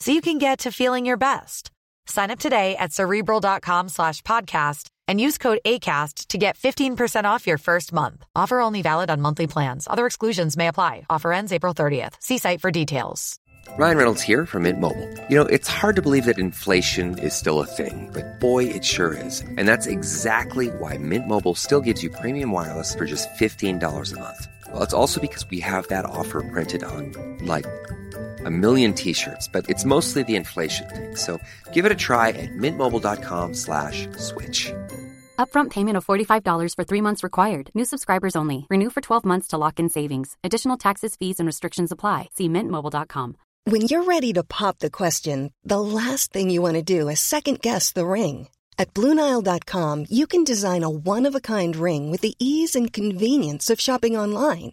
so you can get to feeling your best. Sign up today at cerebral.com slash podcast and use code ACAST to get 15% off your first month. Offer only valid on monthly plans. Other exclusions may apply. Offer ends April 30th. See site for details. Ryan Reynolds here from Mint Mobile. You know, it's hard to believe that inflation is still a thing, but boy, it sure is. And that's exactly why Mint Mobile still gives you premium wireless for just $15 a month. Well, it's also because we have that offer printed on, like, a million t-shirts, but it's mostly the inflation thing. So give it a try at mintmobile.com slash switch. Upfront payment of $45 for three months required. New subscribers only. Renew for 12 months to lock in savings. Additional taxes, fees, and restrictions apply. See mintmobile.com. When you're ready to pop the question, the last thing you want to do is second guess the ring. At Bluenile.com, you can design a one-of-a-kind ring with the ease and convenience of shopping online.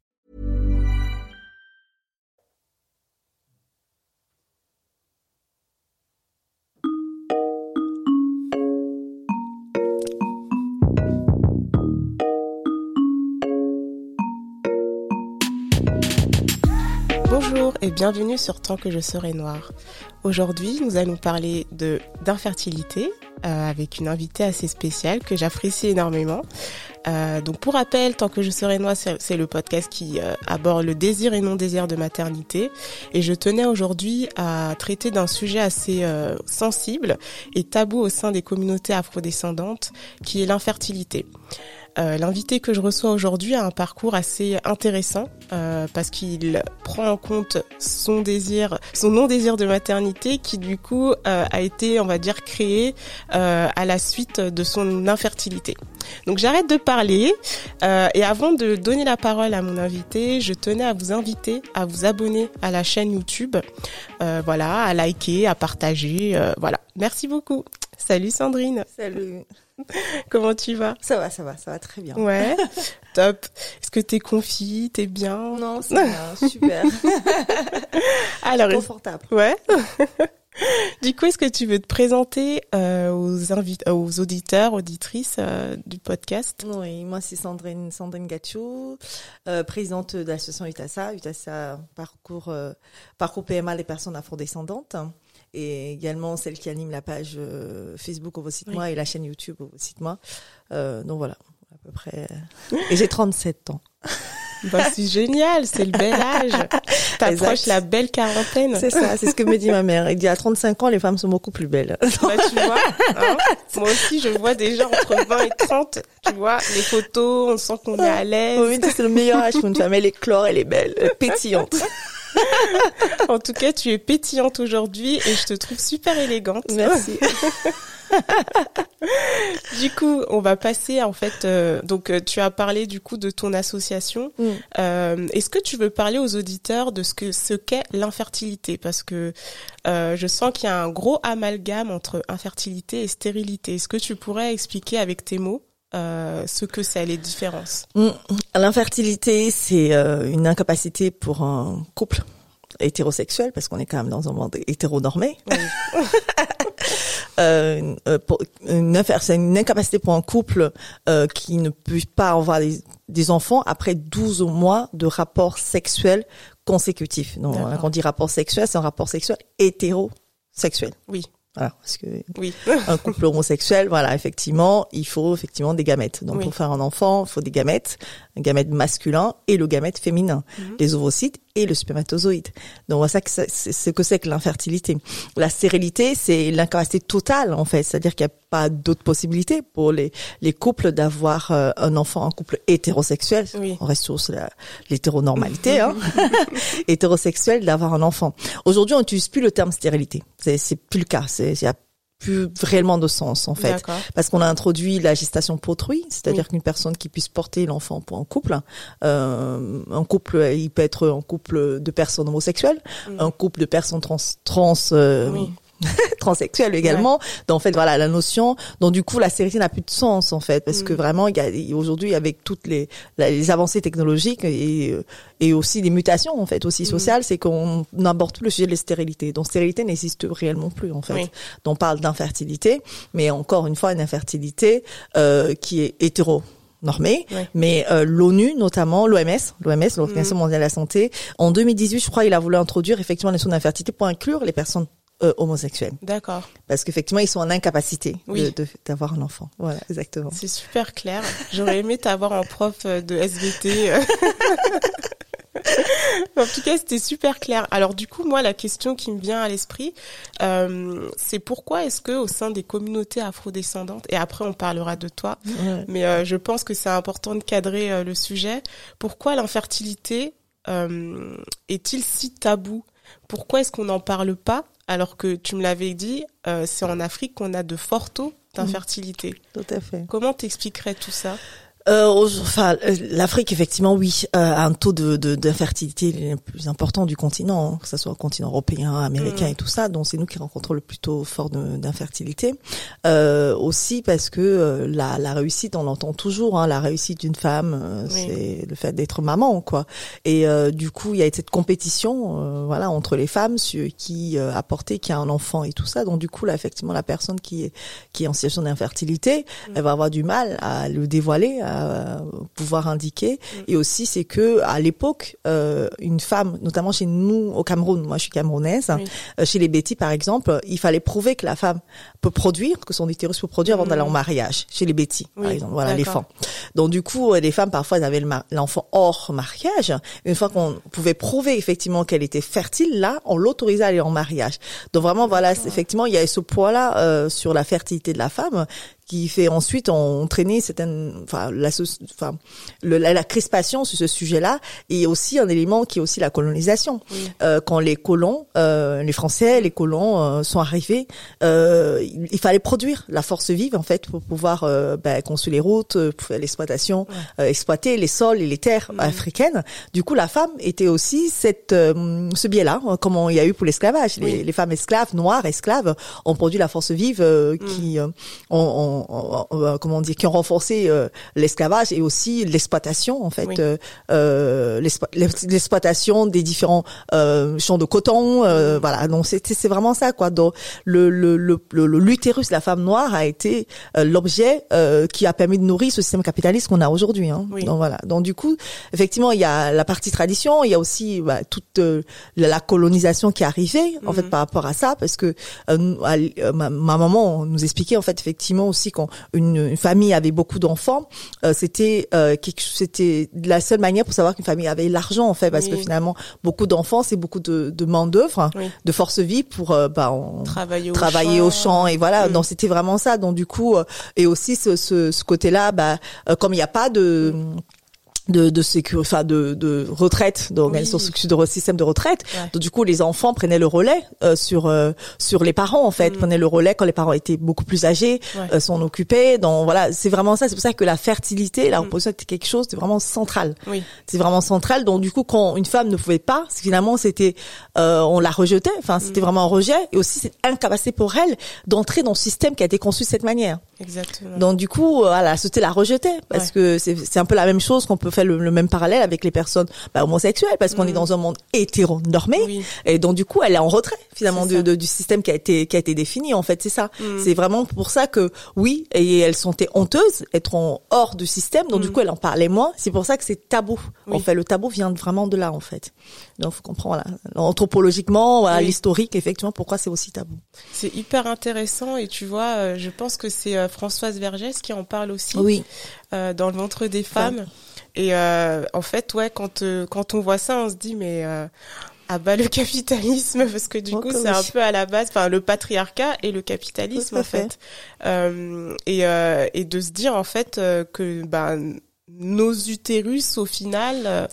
Bonjour et bienvenue sur Tant que je serai noire. Aujourd'hui, nous allons parler de d'infertilité euh, avec une invitée assez spéciale que j'apprécie énormément. Euh, donc pour rappel, Tant que je serai noire, c'est le podcast qui euh, aborde le désir et non désir de maternité. Et je tenais aujourd'hui à traiter d'un sujet assez euh, sensible et tabou au sein des communautés afrodescendantes, qui est l'infertilité. Euh, L'invité que je reçois aujourd'hui a un parcours assez intéressant euh, parce qu'il prend en compte son désir, son non-désir de maternité qui du coup euh, a été, on va dire, créé euh, à la suite de son infertilité. Donc j'arrête de parler euh, et avant de donner la parole à mon invité, je tenais à vous inviter à vous abonner à la chaîne YouTube, voilà, à liker, à partager, voilà. Merci beaucoup. Salut Sandrine. Salut. Comment tu vas? Ça va, ça va, ça va très bien. Ouais, top. Est-ce que t'es confie, t'es bien? Non, c'est bien, super. Alors, confortable. Ouais. du coup, est-ce que tu veux te présenter euh, aux, euh, aux auditeurs, auditrices euh, du podcast? Oui, moi c'est Sandrine, Sandrine Gachou, présidente de l'association UTASA. UTASA parcours, parcours PMA les personnes afrodescendantes et également celle qui anime la page euh, Facebook Ovocite-moi et la chaîne YouTube Ovocite-moi. Euh, donc voilà, à peu près. Et j'ai 37 ans. bah, C'est génial, c'est le bel âge. T'approches la belle quarantaine. C'est ça, c'est ce que me dit ma mère. Elle dit à 35 ans, les femmes sont beaucoup plus belles. Bah, tu vois, hein moi aussi je vois déjà entre 20 et 30, tu vois, les photos, on sent qu'on est à l'aise. Oui, c'est le meilleur âge pour une femme. Elle est belle, elle est pétillante. En tout cas, tu es pétillante aujourd'hui et je te trouve super élégante. Merci. du coup, on va passer en fait. Euh, donc, euh, tu as parlé du coup de ton association. Mm. Euh, Est-ce que tu veux parler aux auditeurs de ce que ce qu'est l'infertilité? Parce que euh, je sens qu'il y a un gros amalgame entre infertilité et stérilité. Est-ce que tu pourrais expliquer avec tes mots? Euh, ce que c'est, les différences Mm. L'infertilité, c'est euh, une incapacité pour un couple hétérosexuel, parce qu'on est quand même dans un monde hétéronormé. Oui. euh, euh, pour- une, c'est une incapacité pour un couple euh, qui ne peut pas avoir des, des enfants après 12 mois de rapports sexuels consécutifs. Donc, quand on dit rapport sexuel, c'est un rapport sexuel hétérosexuel. Oui. Voilà, parce que Oui. un couple homosexuel, voilà, effectivement, il faut effectivement des gamètes. Donc Oui. pour faire un enfant, il faut des gamètes, un gamète masculin et le gamète féminin, Mhm. les ovocytes et le spermatozoïde. Donc voilà ça que c'est ce que c'est que l'infertilité. La stérilité, c'est l'incapacité totale en fait, c'est-à-dire qu'il n'y a pas d'autre possibilité pour les les couples d'avoir euh, un enfant, un couple hétérosexuel. Oui. On reste sur l'hétéronormalité, hein, hétérosexuel d'avoir un enfant. Aujourd'hui, on n'utilise plus le terme stérilité. C'est c'est plus le cas. C'est il y a plus réellement de sens en fait parce qu'on a introduit la gestation pour autrui, c'est-à-dire Oui. qu'une personne qui puisse porter l'enfant pour un couple, euh, un couple, il peut être un couple de personnes homosexuelles, un couple de personnes trans, trans, euh, Oui. transsexuelles également. Donc en fait, voilà la notion. Donc du coup, la stérilité n'a plus de sens en fait, parce que Mm. vraiment, aujourd'hui avec toutes les, les avancées technologiques et euh, et aussi des mutations en fait Mm. aussi sociales, c'est qu'on n'aborde plus le sujet de la stérilité. Donc stérilité n'existe réellement plus en fait. Oui. Donc, on parle d'infertilité, mais encore une fois, une infertilité euh, qui est hétéro normée, Ouais. mais euh, l'ONU notamment, l'OMS, l'OMS, l'Organisation mondiale de la santé, en 2018, je crois, il a voulu introduire effectivement la notion d'infertilité pour inclure les personnes euh, homosexuelles, D'accord. parce qu'effectivement, ils sont en incapacité Oui. de- de- d'avoir un enfant. Voilà, exactement. C'est super clair. J'aurais aimé t'avoir en prof euh, de SVT. en tout cas, c'était super clair. Alors du coup, moi, la question qui me vient à l'esprit, euh, c'est pourquoi est-ce que au sein des communautés afrodescendantes, et après on parlera de toi, mais euh, je pense que c'est important de cadrer euh, le sujet, pourquoi l'infertilité euh, est-il si tabou? Pourquoi est-ce qu'on n'en parle pas? Alors que tu me l'avais dit, euh, c'est en Afrique qu'on a de forts taux d'infertilité. Tout à fait. Comment t'expliquerais tout ça? Euh, enfin, euh, l'Afrique, effectivement, oui, euh, a un taux de de- d'infertilité le plus important du continent, hein, que ce soit le continent européen, américain Mm. et tout ça. Donc, c'est nous qui rencontrons le plus tôt fort d'infertilité. Euh, aussi parce que euh, la, la réussite, on l'entend toujours, hein, la réussite d'une femme, Oui. c'est le fait d'être maman, quoi. Et euh, du coup, il y a cette compétition, euh, voilà, entre les femmes sur qui euh, a porté, qui a un enfant et tout ça. Donc, du coup, là, effectivement, la personne qui est qui est en situation d'infertilité, elle va avoir du mal à le dévoiler, à pouvoir indiquer. Et aussi, c'est que à l'époque, euh, une femme, notamment chez nous au Cameroun, moi je suis camerounaise, Oui. euh, chez les Betty par exemple, il fallait prouver que la femme peut produire, que son utérus peut produire avant d'aller en mariage. Chez les Betty, par exemple, voilà. Donc du coup, euh, les femmes parfois elles avaient le l'enfant hors mariage. Une fois qu'on pouvait prouver effectivement qu'elle était fertile, là, on l'autorisait à aller en mariage. Donc vraiment, voilà, effectivement, il y a ce poids-là euh, sur la fertilité de la femme qui fait ensuite entraîner certaines, enfin, la, enfin, le- la, la crispation sur ce sujet-là, et aussi un élément qui est aussi la colonisation. Euh, quand les colons, euh, les Français, les colons euh, sont arrivés, euh, il, il fallait produire la force vive en fait pour pouvoir euh, ben, construire les routes, euh, pour faire l'exploitation, euh, exploiter les sols et les terres africaines. Du coup, la femme était aussi cette euh, ce biais-là, hein, comme il y a eu pour l'esclavage. Les, Oui. les femmes esclaves, noires esclaves, ont produit la force vive euh, qui euh, ont, ont- ont- ont- comment dire, qui ont renforcé euh, l'esclavage et aussi l'exploitation en fait, Oui. euh, euh, l'explo- l'exploitation des différents euh, champs de coton, euh, voilà. Donc c'est c'est vraiment ça quoi. Donc le le le le- l'utérus la femme noire a été l'objet qui a permis de nourrir ce système capitaliste qu'on a aujourd'hui. Hein. Oui. Donc voilà. Donc du coup, effectivement, il y a la partie tradition, il y a aussi bah, toute la, colonisation qui est arrivée en fait par rapport à ça, parce que à ma, ma maman nous expliquait en fait effectivement aussi quand une, une famille avait beaucoup d'enfants, euh, c'était euh, c'était la seule manière pour savoir qu'une famille avait l'argent en fait, parce que finalement beaucoup d'enfants c'est beaucoup de, de main d'œuvre, Oui. de force vive pour euh, bah, on- Travailler au travailler champ. au champ et voilà Mm. donc c'était vraiment ça donc du coup euh, et aussi ce, ce, ce côté là bah euh, comme il n'y a pas de de de sécu enfin de de retraite d'organisation Oui. de re- système de retraite Ouais. donc du coup les enfants prenaient le relais euh, sur euh, sur les parents en fait Mm. prenaient le relais quand les parents étaient beaucoup plus âgés Ouais. euh, s'en occupaient donc voilà c'est vraiment ça c'est pour ça que la fertilité la reproduction était quelque chose de vraiment central Oui. c'est vraiment central. Donc du coup, quand une femme ne pouvait pas, finalement, c'était, euh, on la rejetait. Enfin, c'était Mm. vraiment un rejet. Et aussi, c'est incapacité pour elle d'entrer dans le système qui a été conçu de cette manière. Exactement. Donc du coup, euh, voilà, la société la rejetait parce Ouais. que c'est c'est un peu la même chose qu'on peut peut faire le, même parallèle avec les personnes bah, homosexuelles parce qu'on est dans un monde hétéronormé. Et donc du coup elle est en retrait finalement du, du système qui a été qui a été défini en fait c'est ça. Mm. c'est vraiment pour ça que oui et elles sont honteuses être hors du système donc du mm. coup elles en parlaient moins. C'est pour ça que c'est tabou. En fait le tabou vient vraiment de là en fait. Donc faut comprendre voilà. Anthropologiquement voilà, l'historique effectivement pourquoi c'est aussi tabou. C'est hyper intéressant et tu vois euh, je pense que c'est euh, Françoise Vergès qui en parle aussi oui. euh, dans le ventre des femmes et euh, en fait, ouais, quand euh, quand on voit ça, on se dit mais euh, ah bah le capitalisme parce que du coup c'est un peu à la base, enfin le patriarcat et le capitalisme en fait, Euh, et euh, et de se dire en fait que bah nos utérus au final,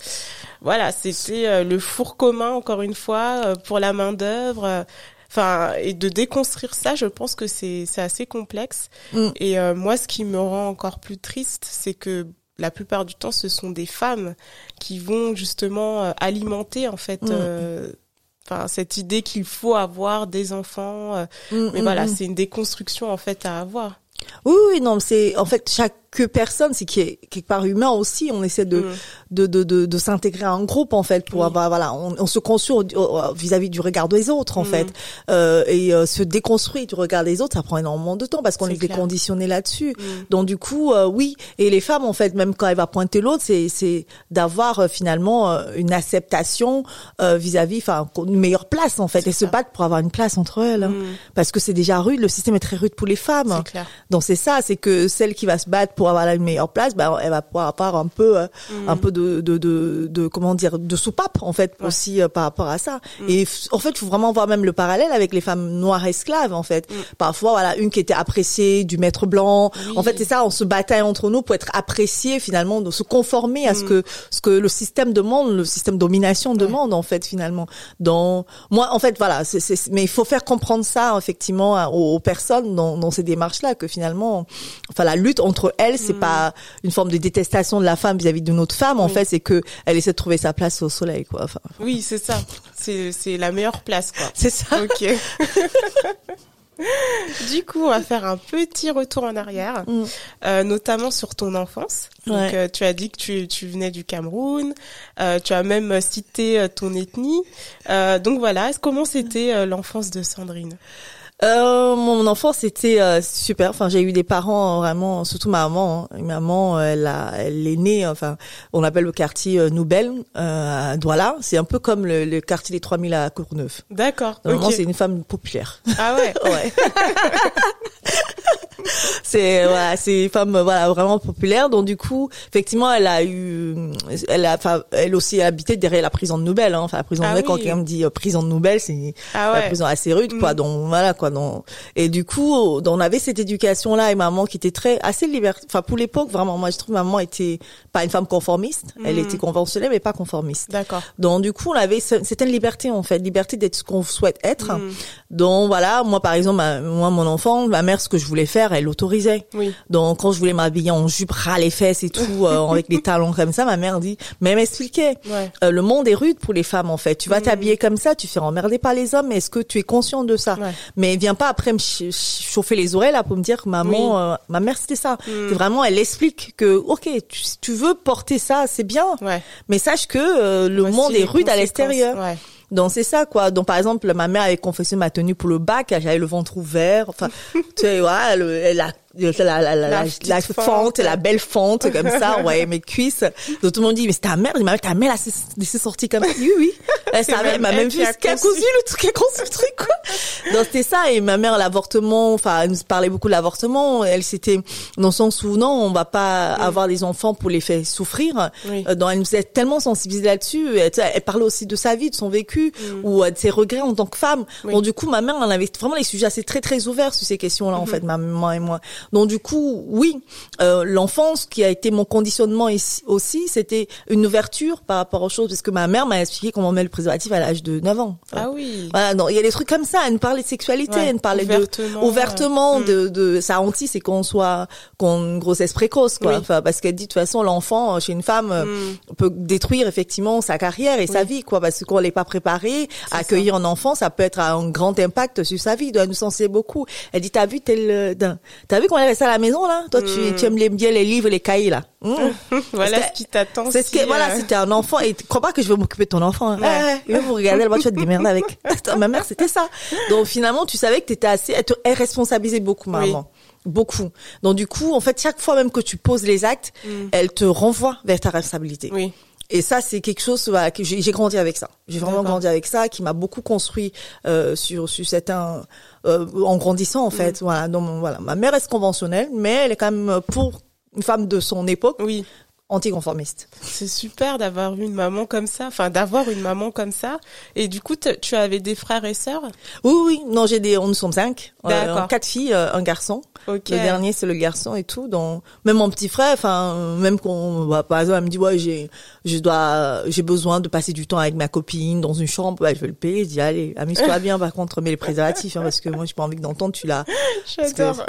voilà, c'était le four commun encore une fois pour la main d'œuvre enfin et de déconstruire ça je pense que c'est c'est assez complexe. Mm. et moi ce qui me rend encore plus triste c'est que la plupart du temps, ce sont des femmes qui vont justement euh, alimenter en fait. Mm. Euh, enfin cette idée qu'il faut avoir des enfants euh, mm, mais mm, voilà c'est une déconstruction en fait à avoir oui, oui, non, c'est en fait chaque personne, c'est qui est quelque part humain aussi. On essaie de mm. de, de, de, de s'intégrer à un groupe en fait pour avoir voilà, on, on se construit vis-à-vis du regard des autres en mm. fait euh, et euh, se déconstruire du regard des autres, ça prend énormément de temps parce qu'on est, est conditionné là-dessus. Mm. Donc du coup, euh, oui, et les femmes en fait, même quand elle va pointer l'autre, c'est c'est d'avoir euh, finalement euh, une acceptation vis-à-vis, enfin une meilleure place en fait et se battre pour avoir une place entre elles, hein. parce que c'est déjà rude. Le système est très rude pour les femmes. Clair. Donc c'est ça, c'est que celle qui va se battre pour avoir la meilleure place, ben elle va pouvoir avoir un peu, euh, un peu de, de, de, de, comment dire, de soupape en fait aussi euh, par rapport à ça. Mm. Et en fait, il faut vraiment voir même le parallèle avec les femmes noires esclaves en fait. Mm. Parfois, voilà, une qui était appréciée du maître blanc. En fait, c'est ça, on se battait entre nous pour être apprécié finalement, de se conformer à ce mm. que ce que le système demande, le système domination demande en fait finalement. Dans moi, en fait, voilà, c'est, mais il faut faire comprendre ça effectivement aux, aux personnes dans, dans ces démarches là que finalement, enfin la lutte entre elles c'est mm. pas une forme de détestation de la femme vis-à-vis d'une autre femme. En fait, c'est que elle essaie de trouver sa place au soleil, quoi. Enfin. Oui, c'est ça. C'est c'est la meilleure place, quoi. C'est ça. Ok. du coup, on va faire un petit retour en arrière, mm. euh, notamment sur ton enfance. Donc, euh, tu as dit que tu, tu venais du Cameroun. Euh, tu as même cité ton ethnie. Euh, donc voilà. Comment c'était l'enfance de Sandrine? Euh, mon enfance c'était euh, super. Enfin, j'ai eu des parents vraiment, surtout ma maman. Hein. Ma maman, elle, a, elle est née. Enfin, on appelle le quartier euh, Nouvelle euh, à Douala. C'est un peu comme le, le, quartier des 3000 à Courneuve. D'accord. Normalement, c'est une femme populaire. Ah ouais. ouais. c'est voilà, c'est une femme voilà vraiment populaire. Donc du coup, effectivement, elle a eu, elle a, enfin, elle aussi habité derrière la prison de Nouvelle. Hein. Enfin, la prison de ah Nouvelle, quand quelqu'un me dit prison de Nouvelle, c'est ah ouais. la prison assez rude, quoi. Mm. Donc voilà, quoi et du coup on avait cette éducation là et maman qui était très assez liberté enfin pour l'époque vraiment moi je trouve maman était pas une femme conformiste elle mm. était conventionnelle mais pas conformiste d'accord donc du coup on avait une liberté en fait liberté d'être ce qu'on souhaite être mm. donc voilà moi par exemple moi mon enfant ma mère ce que je voulais faire elle l'autorisait oui. donc quand je voulais m'habiller en jupe ras les fesses et tout euh, avec des talons comme ça ma mère dit mais elle m'expliquait ouais. euh, le monde est rude pour les femmes en fait tu vas mm. t'habiller comme ça tu fais emmerder par les hommes est-ce que tu es conscient de ça ouais. mais viens pas après me chauffer les oreilles là pour me dire que maman, oui. euh, ma mère c'était ça. Mm. C'est vraiment, elle explique que ok, tu, tu veux porter ça, c'est bien, ouais. mais sache que le Voici monde est rude à l'extérieur. Donc c'est ça quoi. Donc par exemple, ma mère avait confessé ma tenue pour le bac, j'avais le ventre ouvert. Enfin, tu sais, ouais, elle, elle a la, la, la, la, fente, la belle fente comme ça, ouais, mes cuisses. Donc tout le monde dit, mais c'est ta mère, mais ta mère, elle s'est sortie comme ça. Oui, oui. Elle, sa mère m'a même vu qui a cousu le truc, qui a conçu le truc, quoi. Donc c'était ça, et ma mère, l'avortement, enfin, elle nous parlait beaucoup de l'avortement. Elle s'était, dans où non, on va pas oui. avoir des enfants pour les faire souffrir. Oui. Donc elle nous a tellement sensibilisée là-dessus. Elle, elle parlait aussi de sa vie, de son vécu, mm. ou de ses regrets en tant que femme. Oui. Donc du coup, ma mère, elle avait vraiment les sujets assez très très ouverts sur ces questions-là, mm -hmm. en fait, ma maman et moi. Donc du coup, oui, euh, l'enfance qui a été mon conditionnement ici, aussi, c'était une ouverture par rapport aux choses, parce que ma mère m'a expliqué comment on met le préservatif à l'âge de 9 ans. Ah oui. Voilà, non, il y a des trucs comme ça. Elle nous parlait de sexualité, ouais, elle nous parlait ouvertement, de ouvertement de, de sa hantise, c'est qu'on soit qu'on grossesse précoce, quoi. Oui. Enfin, parce qu'elle dit de toute façon, l'enfant chez une femme mm. peut détruire effectivement sa carrière et oui. sa vie, quoi, parce qu'on n'est pas préparé à accueillir ça. un enfant, ça peut être un grand impact sur sa vie. Elle nous sensibiliser beaucoup. Elle dit, t'as vu tel, t'as vu qu'on elle reste à la maison là. Toi, tu, tu aimes les, bien les livres, les cahiers là. Mmh. voilà ce qui t'attend. C'est ce que, si, voilà, euh, c'était un enfant et crois pas que je vais m'occuper de ton enfant. Hein. Ouais. Eh, vous regarder, elle va tu vas te démerder avec. Ma mère, c'était ça. Donc finalement, tu savais que t'étais assez, elle, te, responsabilisait beaucoup maman. Beaucoup. Donc du coup, en fait, chaque fois même que tu poses les actes, elle te renvoie vers ta responsabilité. Oui. Et ça, c'est quelque chose voilà, que j'ai grandi avec ça. J'ai vraiment grandi avec ça, qui m'a beaucoup construit euh, sur sur certains euh, en grandissant en Mm. fait. Voilà. Donc voilà, ma mère reste conventionnelle, mais elle est quand même pour une femme de son époque Oui. Anticonformiste. C'est super d'avoir eu une maman comme ça, enfin d'avoir une maman comme ça. Et du coup, tu avais des frères et sœurs? Oui, oui. Non, j'ai des, nous sommes cinq. Euh, quatre filles, euh, un garçon. Ok. Le dernier, c'est le garçon et tout. Donc, même mon petit frère, enfin, même qu'on, bah, par exemple, elle me dit, ouais, j'ai, je dois, j'ai besoin de passer du temps avec ma copine dans une chambre. Ouais, je vais le payer. Je dis, allez, amuse-toi bien. Par contre, mets les préservatifs, hein, parce que moi, j'ai pas envie d'entendre, tu l'as. Que- J'adore.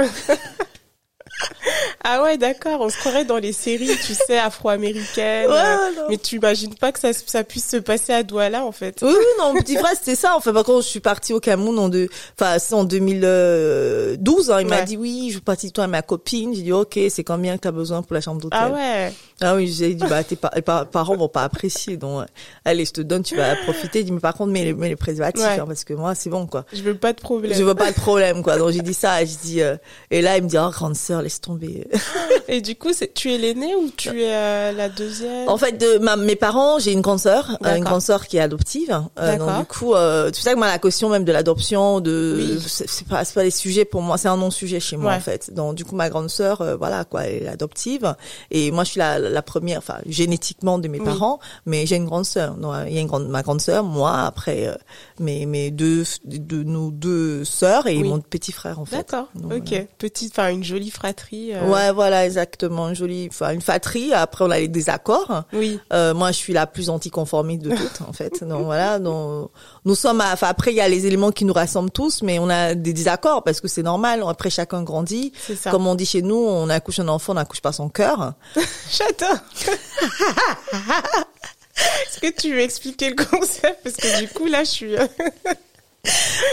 Ah ouais, d'accord. On se croirait dans les séries, tu sais, afro-américaines. Ouais, euh, mais tu imagines pas que ça, ça puisse se passer à Douala, en fait. Oui, oui, non, petit frère, c'était ça. Enfin, par contre, je suis partie au Cameroun en deux, enfin, c'est en 2012, hein. Il m'a dit, oui, je du temps avec ma copine. J'ai dit, ok, c'est combien que t'as besoin pour la chambre d'hôtel? Ah ouais. Ah oui, j'ai dit, bah, tes pa- parents vont pas apprécier, donc, euh, allez, je te donne, tu vas profiter. Dit, mais par contre, mets les, mets les préservatifs, Ouais. hein, parce que moi, c'est bon, quoi. Je veux pas de problème. Je veux pas de problème, quoi. Donc, j'ai dit ça, je dis, euh, et là, il me dit, oh, grande sœur, laisse tomber. Et du coup, c'est, tu es l'aînée ou tu es euh, la deuxième? En fait, de ma, mes parents, j'ai une grande sœur, euh, une grande sœur qui est adoptive. Euh, donc du coup, euh, c'est pour ça que moi la question même de l'adoption, de Oui. c'est pas c'est pas des sujets pour moi, c'est un non sujet chez moi Ouais. en fait. Donc du coup, ma grande sœur, euh, voilà quoi, elle est adoptive et moi je suis la, la première, enfin génétiquement de mes Oui. parents, mais j'ai une grande sœur. Il y a une grande ma grande sœur, moi après euh, mes mes deux de nos deux sœurs et Oui. mon petit frère en fait. D'accord. Ok. voilà. Petite, enfin une jolie fratrie. euh, Ouais, voilà, exactement, une jolie, enfin une fatrie. Après, on a les désaccords. Oui. Euh, moi, je suis la plus anticonformiste de toutes, en fait. Donc voilà, donc nous sommes. Enfin après, il y a les éléments qui nous rassemblent tous, mais on a des désaccords parce que c'est normal. Après, chacun grandit. C'est ça. Comme on dit chez nous, on accouche un enfant, on n'accouche pas son cœur. Est-ce que tu veux expliquer le concept? Parce que du coup, là, je suis... euh,